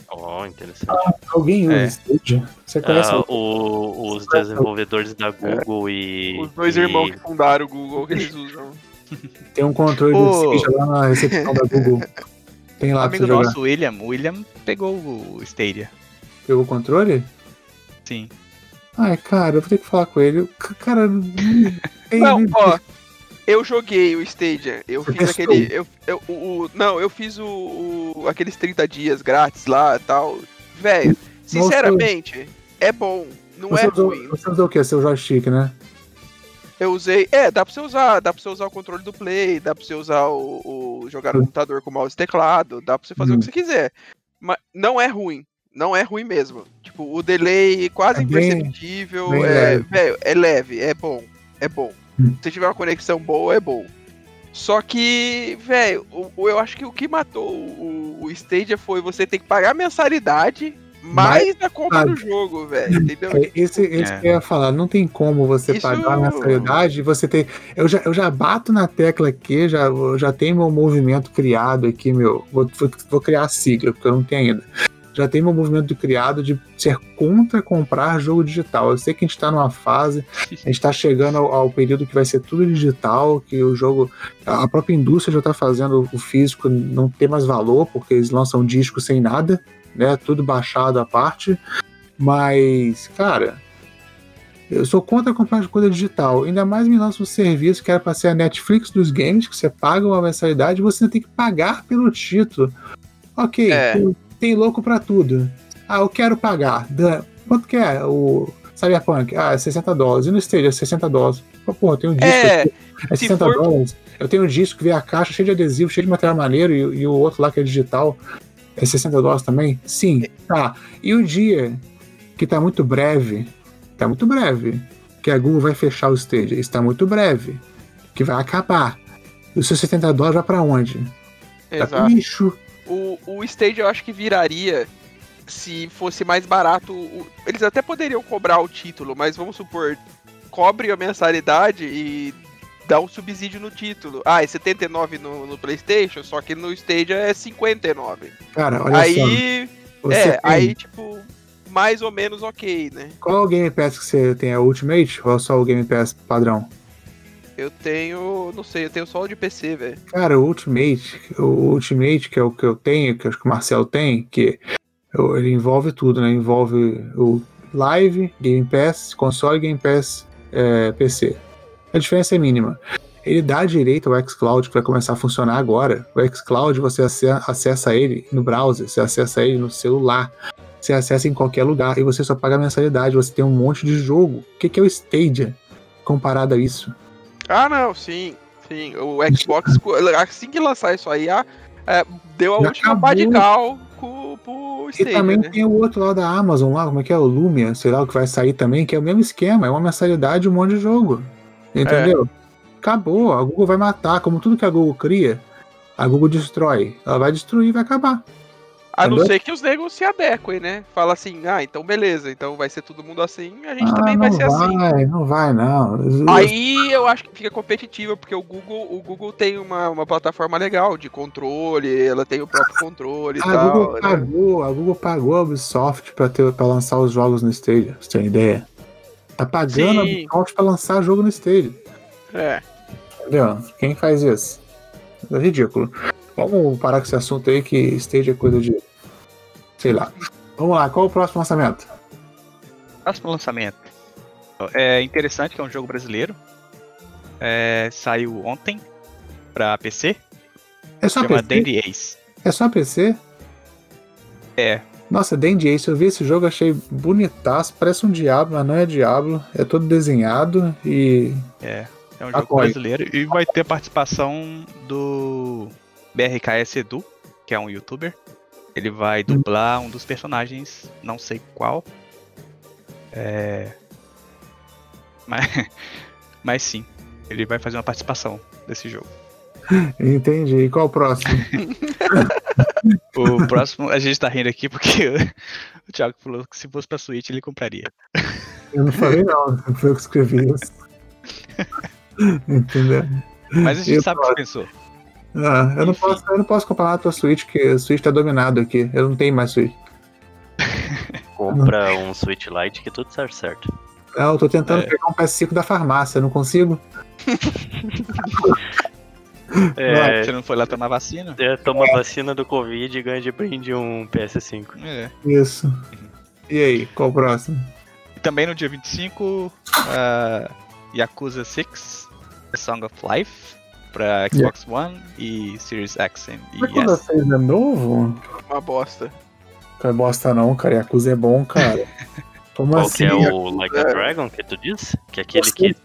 Oh, interessante. Alguém usa É. Stadia? Você conhece? Ah, o- os desenvolvedores da Google e. Os dois e- irmãos que fundaram o Google que eles usam. Tem um controle Ô. do Stadia lá na recepção da Google. Tem lá pra amigo jogar. nosso, William, o William pegou o Stadia. Pegou o controle? Sim. Ai, cara, eu vou ter que falar com ele. Cara, não tem- Não, ó. Eu joguei o Stadia. Eu Você fiz testou? aquele. Eu, eu, o, não, eu fiz o, o- aqueles 30 dias grátis lá e tal. Velho, sinceramente, é bom. Não Você é usou, ruim. você usou o quê? Seu joystick, né? Eu usei. É, dá pra você usar. Dá pra você usar o controle do Play, dá pra você usar o. o- jogar no Hum. computador com mouse e teclado, dá pra você fazer Hum. o que você quiser. Mas não é ruim. Não é ruim mesmo. Tipo, o delay quase É bem- imperceptível. bem é, leve. velho, é leve, é bom. É bom. Hum. Se tiver uma conexão boa, é bom. Só que, velho, eu acho que o que matou o, o Stadia foi você ter que pagar mensalidade, mais da compra sabe. do jogo, velho. Entendeu? É, esse, esse É. que eu ia falar, não tem como você Isso- pagar a mensalidade e você ter. Eu já, eu já bato na tecla aqui, já, eu já tenho meu movimento criado aqui, meu. Vou, vou- vou criar a sigla, porque eu não tenho ainda. Já tem meu movimento criado de ser contra comprar jogo digital. Eu sei que a gente está numa fase, a gente está chegando ao, ao período que vai ser tudo digital, que o jogo. A própria indústria já está fazendo o físico não ter mais valor, porque eles lançam disco sem nada, né? Tudo baixado à parte. Mas, cara, eu sou contra comprar coisa digital. Ainda mais me lança um serviço que era para ser a Netflix dos games, que você paga uma mensalidade e você ainda tem que pagar pelo título. Ok, É. tem louco para tudo. Ah, eu quero pagar. Quanto que é o Cyberpunk? Ah, é 60 dólares. E no Stadia, é 60 dólares. Pô, porra, tem um disco É, aqui, é se 60 for- dólares. Eu tenho um disco que vem a caixa cheio de adesivo, cheio de material maneiro, e, e o outro lá que é digital é 60 dólares também? Sim, tá. E o dia que tá muito breve, tá muito breve, que a Google vai fechar o Stadia, está muito breve, que vai acabar. E os seus 70 dólares vai pra onde? Tá pro exato. lixo. O, o stage eu acho que viraria se fosse mais barato. o- Eles até poderiam cobrar o título, mas vamos supor, cobre a mensalidade e dá um subsídio no título. Ah, é 79 no, no PlayStation, só que no Stage é 59. Cara, olha aí, só. Você é, tem- aí tipo, mais ou menos ok, né? Qual é o Game Pass que você tem? É o Ultimate ou é só o Game Pass padrão? Eu tenho, não sei, eu tenho só o de PC, velho. Cara, o Ultimate, o Ultimate, que é o que eu tenho, que acho que o Marcel tem, que ele envolve tudo, né? Envolve o Live, Game Pass, console, Game Pass, é, PC. A diferença é mínima. Ele dá direito ao xCloud, que vai começar a funcionar agora. O xCloud, você ace- acessa ele no browser, você acessa ele no celular, você acessa em qualquer lugar e você só paga mensalidade. Você tem um monte de jogo. O que é o Stadia comparado a isso? Ah, não, sim, sim. O Xbox, assim que lançar isso aí, ah, é, deu a Já última pá de cal com, pro E também né? tem o outro lá da Amazon, lá, como é que é? O Lumia, sei lá, o que vai sair também, que é o mesmo esquema, é uma mensalidade um monte de jogo. Entendeu? Acabou, a Google vai matar, como tudo que a Google cria, a Google destrói. Ela vai destruir e vai acabar. A não ser que os negros se adequem, né? Fala assim, ah, então beleza, então vai ser todo mundo assim, a gente Ah, também vai não ser assim. vai, não vai, não. Aí eu acho que fica competitivo, porque o Google, o Google tem uma, uma plataforma legal de controle, ela tem o próprio controle e a tal. Google né? pagou, a Google pagou a Ubisoft pra, ter, pra lançar os jogos no Stadia, você ter uma ideia. Tá pagando a Sim. Ubisoft pra lançar jogo no Stadia. É. Entendeu? Quem faz isso? É ridículo. Vamos parar com esse assunto aí que Stage é coisa de. Sei lá. Vamos lá, qual o próximo lançamento? Próximo lançamento. É interessante que é um jogo brasileiro. É, saiu ontem pra PC. É só chama PC? Dandy Ace. É só PC? É. Nossa, Dandy Ace, eu vi esse jogo, achei bonitaço, parece um Diablo, mas não é Diablo, é todo desenhado e. É. É um jogo Apoio. brasileiro e vai ter participação do BRKS Edu, que é um youtuber. Ele vai dublar um dos personagens, não sei qual. É. Mas, mas sim, ele vai fazer uma participação desse jogo. Entendi. E qual o próximo? O próximo, a gente tá rindo aqui porque o Thiago falou que se fosse pra Switch ele compraria. Eu não falei não, foi eu que escrevi isso. Entendeu? Mas a gente sabe o que pensou. Ah, eu, não posso, eu não posso comprar nada pra Switch, porque a Switch tá dominado aqui. Eu não tenho mais Switch. Compra um Switch Lite que tudo certo certo. Não, eu tô tentando É. pegar um PS5 da farmácia, não consigo. É, Você não foi lá tomar vacina? é, toma vacina do Covid e ganha de brinde um PS5. É. Isso. E aí, qual o próximo? E também no dia 25, uh, Yakuza 6, The Song of Life, pra Xbox One e Series X e Mas S. vocês é novo? Uma bosta. Não é bosta não, cara. Yakuza é bom, cara. Como Qual assim? que é o Like a Dragon que tu diz? Que é aquele que.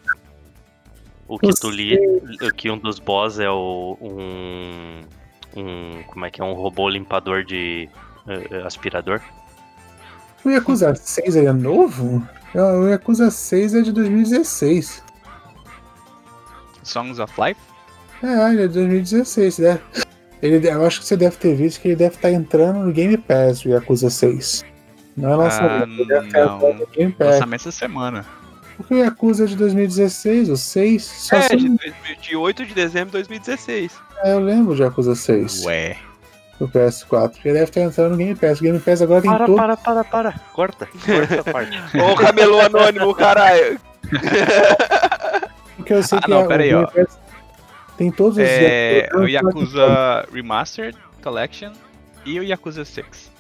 O que tu li. Que um dos boss é o. Um. Um. Como é que é? Um robô limpador de. eh, aspirador? O Yakuza 6 ele é novo? É, O Yakuza 6 é de 2016. Songs of Life? É, ele é de 2016, né? Ele, eu acho que você deve ter visto que ele deve estar entrando no Game Pass, o Yakuza 6. Não é Ah, lançamento, deve ter não. até no Game Pass. Lançamento essa semana. Porque o Yakuza é de 2016, o 6. Só É, são- de, 2000 de 8 de dezembro de 2016. É, eu lembro de Yakuza 6 Ué. do PS4. Ele deve ter entrado no Game Pass. O Game Pass agora tem Para, todo. para, para, para. Corta. Corta essa parte. Ô, camelô anônimo, caralho. Porque eu sei Ah, que não, a- o pera aí, Game ó. Pass tem todos os É, Yakuza. o Yakuza Remastered Collection e o Yakuza 6.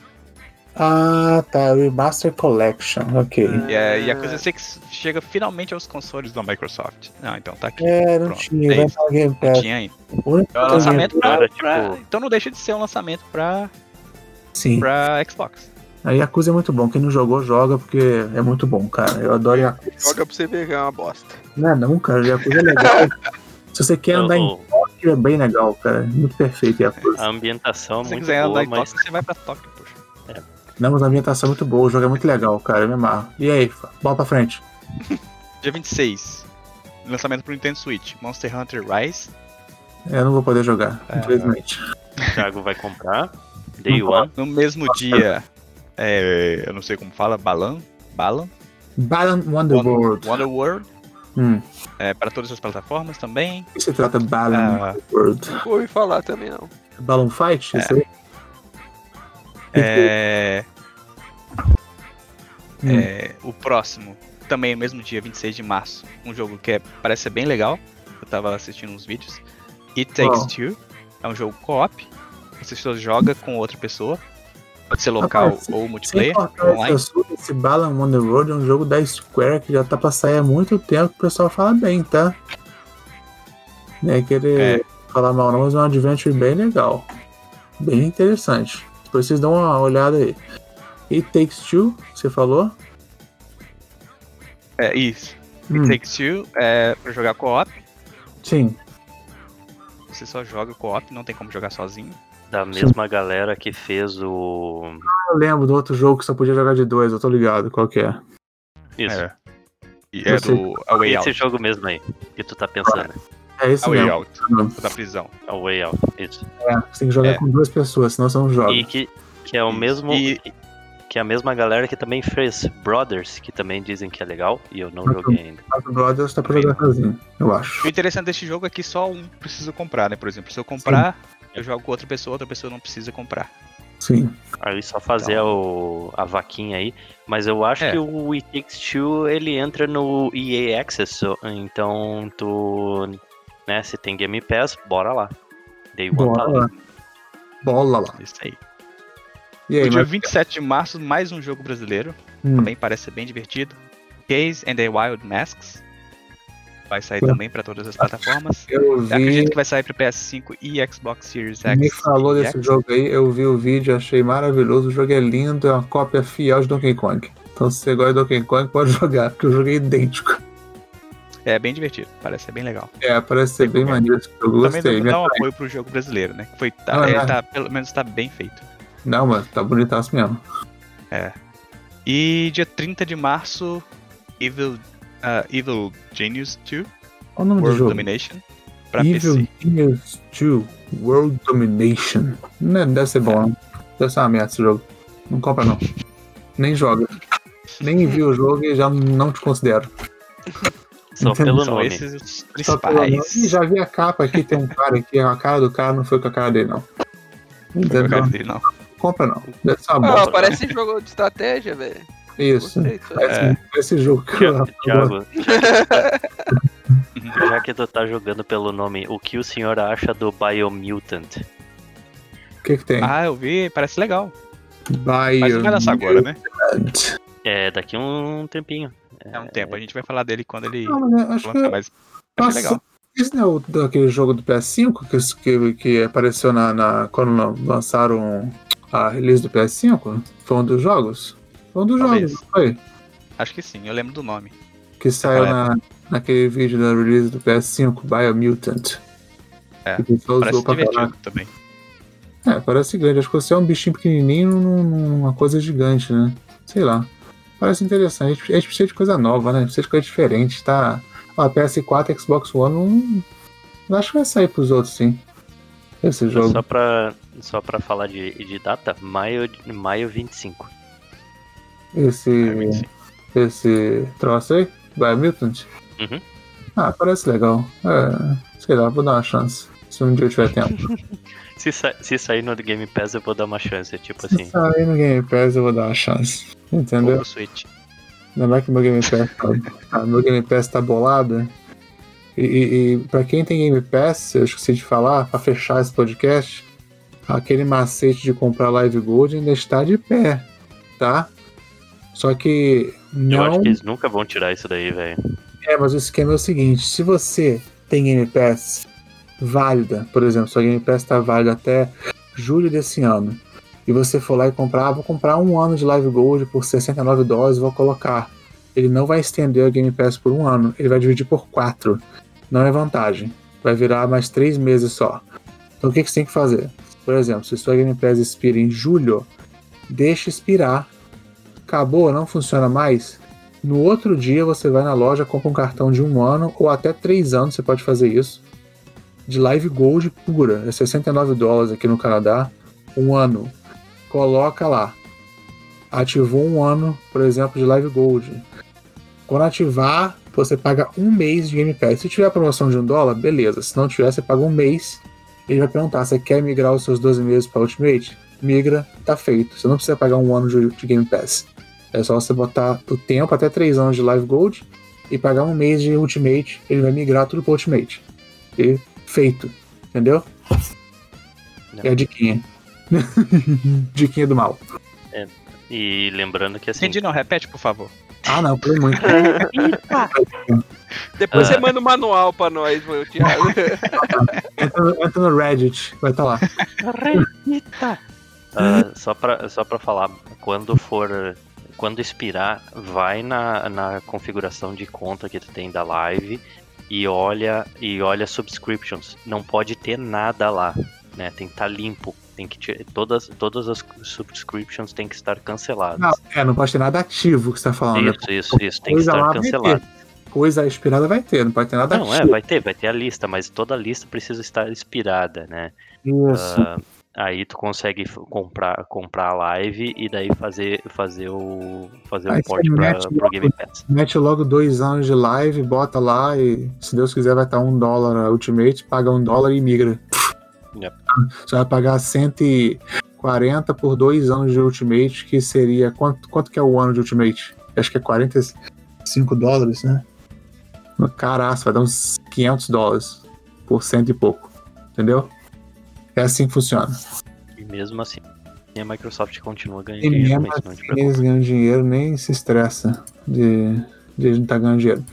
Ah, tá. Remaster Collection. Ok. E a Yakuza 6 chega finalmente aos consoles da Microsoft. Não, então tá aqui. É, não Pronto, tinha. é Vai Game Não Pass. tinha ainda. É um lançamento pra, pra- tipo- Então não deixa de ser um lançamento pra, Sim. pra Xbox. A Yakuza é muito bom. Quem não jogou, joga, porque é muito bom, cara. Eu adoro Yakuza. Joga pra você ver que é uma bosta. Não é não, cara. Yakuza é legal. Se você quer andar em Tóquio, é bem legal, cara. Muito perfeito Yakuza. a ambientação é Se você muito quiser andar boa, em mas Tóquio, você vai pra Tóquio, poxa. Não, mas a ambientação é muito boa. O jogo é muito legal, cara. Eu me amarro. E aí, bola pra frente. Dia 26. Lançamento pro Nintendo Switch. Monster Hunter Rise. Eu não vou poder jogar, É. infelizmente. o Thiago vai comprar. Day One. No mesmo dia, é, eu não sei como fala, Balan. Balan. Balan Wonderworld. Wonderworld. Hum. É, para todas as plataformas também. O que se trata Balan Ah. Wonderworld? Nunca ouvi falar também, não. Balloon Fight? Isso aí? É, Hum. é, o próximo, também no mesmo dia, 26 de março. Um jogo que é- parece ser bem legal. Eu tava assistindo uns vídeos. It Takes Qual? Two. É um jogo co-op. Você só joga com outra pessoa. Pode ser local Rapaz, ou multiplayer, online. assunto, esse Balan Wonderworld é um jogo da Square que já tá pra sair há muito tempo. O pessoal fala bem, tá? Não é querer É. falar mal, não, mas é um adventure bem legal. Bem interessante. Depois vocês dão uma olhada aí. It Takes Two, você falou? É isso. Hum, It Takes Two é pra jogar co-op. Sim. Você só joga co-op, não tem como jogar sozinho. Da mesma galera que fez o. Eu lembro do outro jogo que só podia jogar de dois, eu tô ligado qual que é. Isso. É. E é do A Way Esse Out. jogo mesmo aí. Que tu tá pensando. É esse A Way mesmo. Out. Da prisão. A Way Out. Isso. É, você tem que jogar É. com duas pessoas, senão você não joga. E que, que é o mesmo. E- Que é a mesma galera que também fez Brothers, que também dizem que é legal, e eu não joguei ainda. Brothers tá pra jogar sozinho, eu acho. O interessante desse jogo é que só um precisa comprar, né? Por exemplo, se eu comprar, eu jogo com outra pessoa, outra pessoa não precisa comprar. Sim. Aí só fazer o, a vaquinha aí. Mas eu acho É. que o It Takes Two, ele entra no EA Access, então tu, né, se tem Game Pass, bora lá. Day One tá Bora lá. lá. Bola lá. Isso aí. E aí, no dia mas... 27 de março, mais um jogo brasileiro. Hum, Também parece ser bem divertido. Case and the Wild Masks. Vai sair também para todas as plataformas. eu vi... acredito que vai sair para PS5 e Xbox Series X. Me falou desse X. jogo aí, eu vi o vídeo, achei maravilhoso. O jogo é lindo, é uma cópia fiel de Donkey Kong. Então se você gosta de Donkey Kong, pode jogar, porque o jogo é idêntico. É bem divertido, parece ser bem legal. É, parece ser bem maneiro esse jogo. Também Gostei. dá um apoio pro jogo brasileiro, né? Que foi, tá, Não, é, é. tá- pelo menos tá bem feito. Não, mas tá bonitaço mesmo. E dia 30 de março, Evil, ah, Evil Genius 2, Qual o nome do World jogo? Domination, pra Evil PC. Genius 2 World Domination. Não, deve ser bom, não. Deve ser uma merda esse jogo. Não compra não. Nem joga. Nem vi o jogo e já não te considero. Só pelo São nome. esses os Só pelo nome. Ih, já vi a capa aqui, tem um cara aqui, a cara do cara não foi com a cara dele, não. Não foi o cara Não dele, não. compra não. Deve ser uma Ah, bosta. parece jogo de estratégia, velho. Isso. Gostei. Parece, esse jogo que eu Thiago, já que tu tá jogando pelo nome, o que o senhor acha do Biomutant? O que que tem? Ah, eu vi, parece legal. Bio Mas não vai lançar agora, né? É, daqui um tempinho. É um tempo, a gente vai falar dele quando ele Não, acho lançar, que mas achei legal. Esse não é o daquele jogo do PS5 que, que, que apareceu na, na- quando lançaram a release do PS5? Foi um dos jogos? Foi um dos Talvez. jogos, não foi? Acho que sim, eu lembro do nome. Que saiu na, naquele vídeo da release do PS5, Biomutant. É, Que o pessoal Parece usou pra divertido caralho. também. É, parece grande. Acho que você é um bichinho pequenininho num- numa coisa gigante, né? Sei lá. Parece interessante. A gente, a gente precisa de coisa nova, né? A gente precisa de coisa diferente. Tá... Ó, PS4 e Xbox One não... não acho que vai sair pros outros, sim. Esse jogo. Só pra, só pra falar de, de data, maio, maio 25. Esse, esse troço aí? Biomutant? Uhum. Ah, parece legal. É, sei lá, vou dar uma chance. Se um dia eu tiver tempo. Se, sa- se sair no Game Pass, eu vou dar uma chance. Tipo Se assim, sair no Game Pass, eu vou dar uma chance. Entendeu? Ou pro Switch. Ainda mais que meu Game Pass tá, ah, meu Game Pass tá bolado. E, e, e pra quem tem Game Pass, eu esqueci de falar, pra fechar esse podcast, aquele macete de comprar Live Gold ainda está de pé, tá? Só que eu não. acho que eles nunca vão tirar isso daí, velho. É, mas o esquema é o seguinte: se você tem Game Pass válida, por exemplo, sua Game Pass está válida até julho desse ano, e você for lá e comprar, ah, vou comprar um ano de Live Gold por 69 dólares, vou colocar. Ele não vai estender a Game Pass por um ano, ele vai dividir por quatro. Não é vantagem. Vai virar mais três meses só. Então o que, que você tem que fazer? Por exemplo, se sua Game Pass expira em julho, deixa expirar. Acabou, não funciona mais. No outro dia você vai na loja, compra um cartão de um ano ou até três anos, você pode fazer isso. De Live Gold pura, é 69 dólares aqui no Canadá, um ano. Coloca lá. Ativou um ano, por exemplo, de Live Gold. Quando ativar, você paga um mês de Game Pass. Se tiver promoção de um dólar, beleza. Se não tiver, você paga um mês. Ele vai perguntar: você quer migrar os seus 12 meses para Ultimate? Migra, tá feito. Você não precisa pagar um ano de, de Game Pass. É só você botar o tempo até 3 anos de Live Gold e pagar um mês de Ultimate. Ele vai migrar tudo para Ultimate. E feito. Entendeu? Não. É a diquinha. diquinha do mal. E lembrando que assim, Entendi não, repete, por favor. Ah, não, foi muito. Depois Ah. você manda o manual pra nós, meu Thiago. entra, no- entra no Reddit, vai estar lá. ah, só, pra, só pra falar, quando for. Quando expirar, vai na, na configuração de conta que tu tem da live e olha e olha subscriptions. Não pode ter nada lá, né? Tem que estar limpo. Tem que tirar, todas, todas as subscriptions têm que estar canceladas. Não, é, não pode ter nada ativo que você tá falando. né? Isso, isso, isso. Tem que estar cancelado. Coisa expirada vai ter, não pode ter nada Não, é, ativo. vai ter, vai ter a lista, mas toda a lista precisa estar expirada, né? Isso. Ah, aí tu consegue comprar, comprar a live e daí fazer, fazer o fazer Aí o port pra, mete pro logo- Game Pass. Mete logo dois anos de live, bota lá e, se Deus quiser, vai estar um dólar a Ultimate, paga um dólar e migra. Yep. Você vai pagar 140 por dois anos de Ultimate, que seria. Quanto, quanto que é o ano de Ultimate? Acho que é 45 dólares, né? Caraca, vai dar uns 500 dólares por cento e pouco. Entendeu? É assim que funciona. E mesmo assim, a Microsoft continua ganhando E dinheiro mesmo não te assim, eles ganham dinheiro, nem se estressa de, de a gente estar ganhando dinheiro.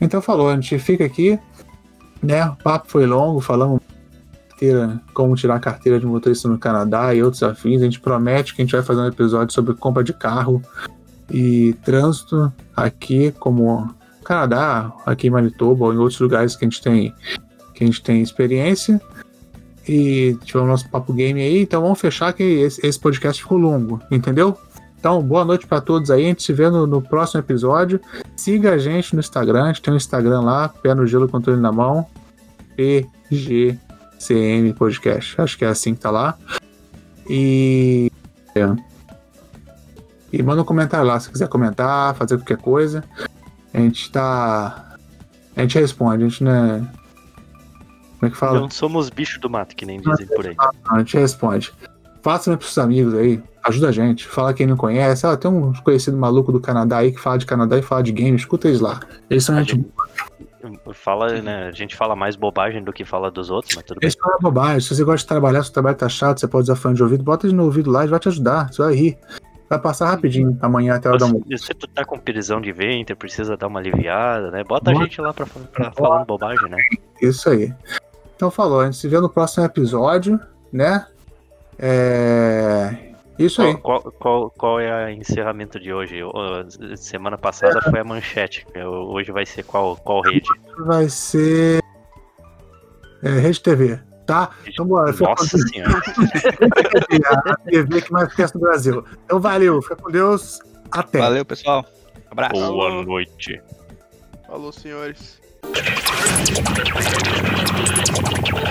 Então falou, a gente fica aqui, né? O papo foi longo, falamos carteira, como tirar a carteira de motorista no Canadá e outros afins. A gente promete que a gente vai fazer um episódio sobre compra de carro e trânsito aqui, como Canadá, aqui em Manitoba ou em outros lugares que a gente tem, que a gente tem experiência. E tivemos nosso papo game aí, então vamos fechar que esse, esse podcast ficou longo, entendeu? Então, boa noite pra todos aí. A gente se vê no, no próximo episódio. Siga a gente no Instagram. A gente tem um Instagram lá, Pé no Gelo, Controle na Mão. PGCM Podcast. Acho que é assim que tá lá. E. é. E manda um comentário lá se quiser comentar, fazer qualquer coisa. A gente tá. A gente responde, a gente não é. Como é que fala? Não somos bicho do mato, que nem dizem por aí. A gente responde. Faça pros seus amigos aí, ajuda a gente. Fala quem não conhece. Ah, tem um conhecido maluco do Canadá aí que fala de Canadá e fala de game. Escuta eles lá. Eles são A gente. gente, fala, né, a gente fala mais bobagem do que fala dos outros, mas tudo bem. Eles falam bobagem. Se você gosta de trabalhar, se o trabalho tá chato, você pode usar fone de ouvido, bota ele no ouvido lá e vai te ajudar. Você vai rir. Vai passar rapidinho amanhã até a hora da almoço. Se, tu tá com prisão de ventre, precisa dar uma aliviada, né? Bota a Bota. gente lá pra, pra falando bobagem, né? Isso aí. Então falou, a gente se vê no próximo episódio, né? É. Isso aí. Qual, qual, qual, qual é o encerramento de hoje? Semana passada foi a manchete. Hoje vai ser qual, qual rede? Vai ser. É, Rede TV, tá? Então bora. com Nossa senhora. a TV que mais cresce no Brasil. Então valeu, fica com Deus. Até. Valeu, pessoal. Abraço. Boa noite. Falou, senhores. ・おっ!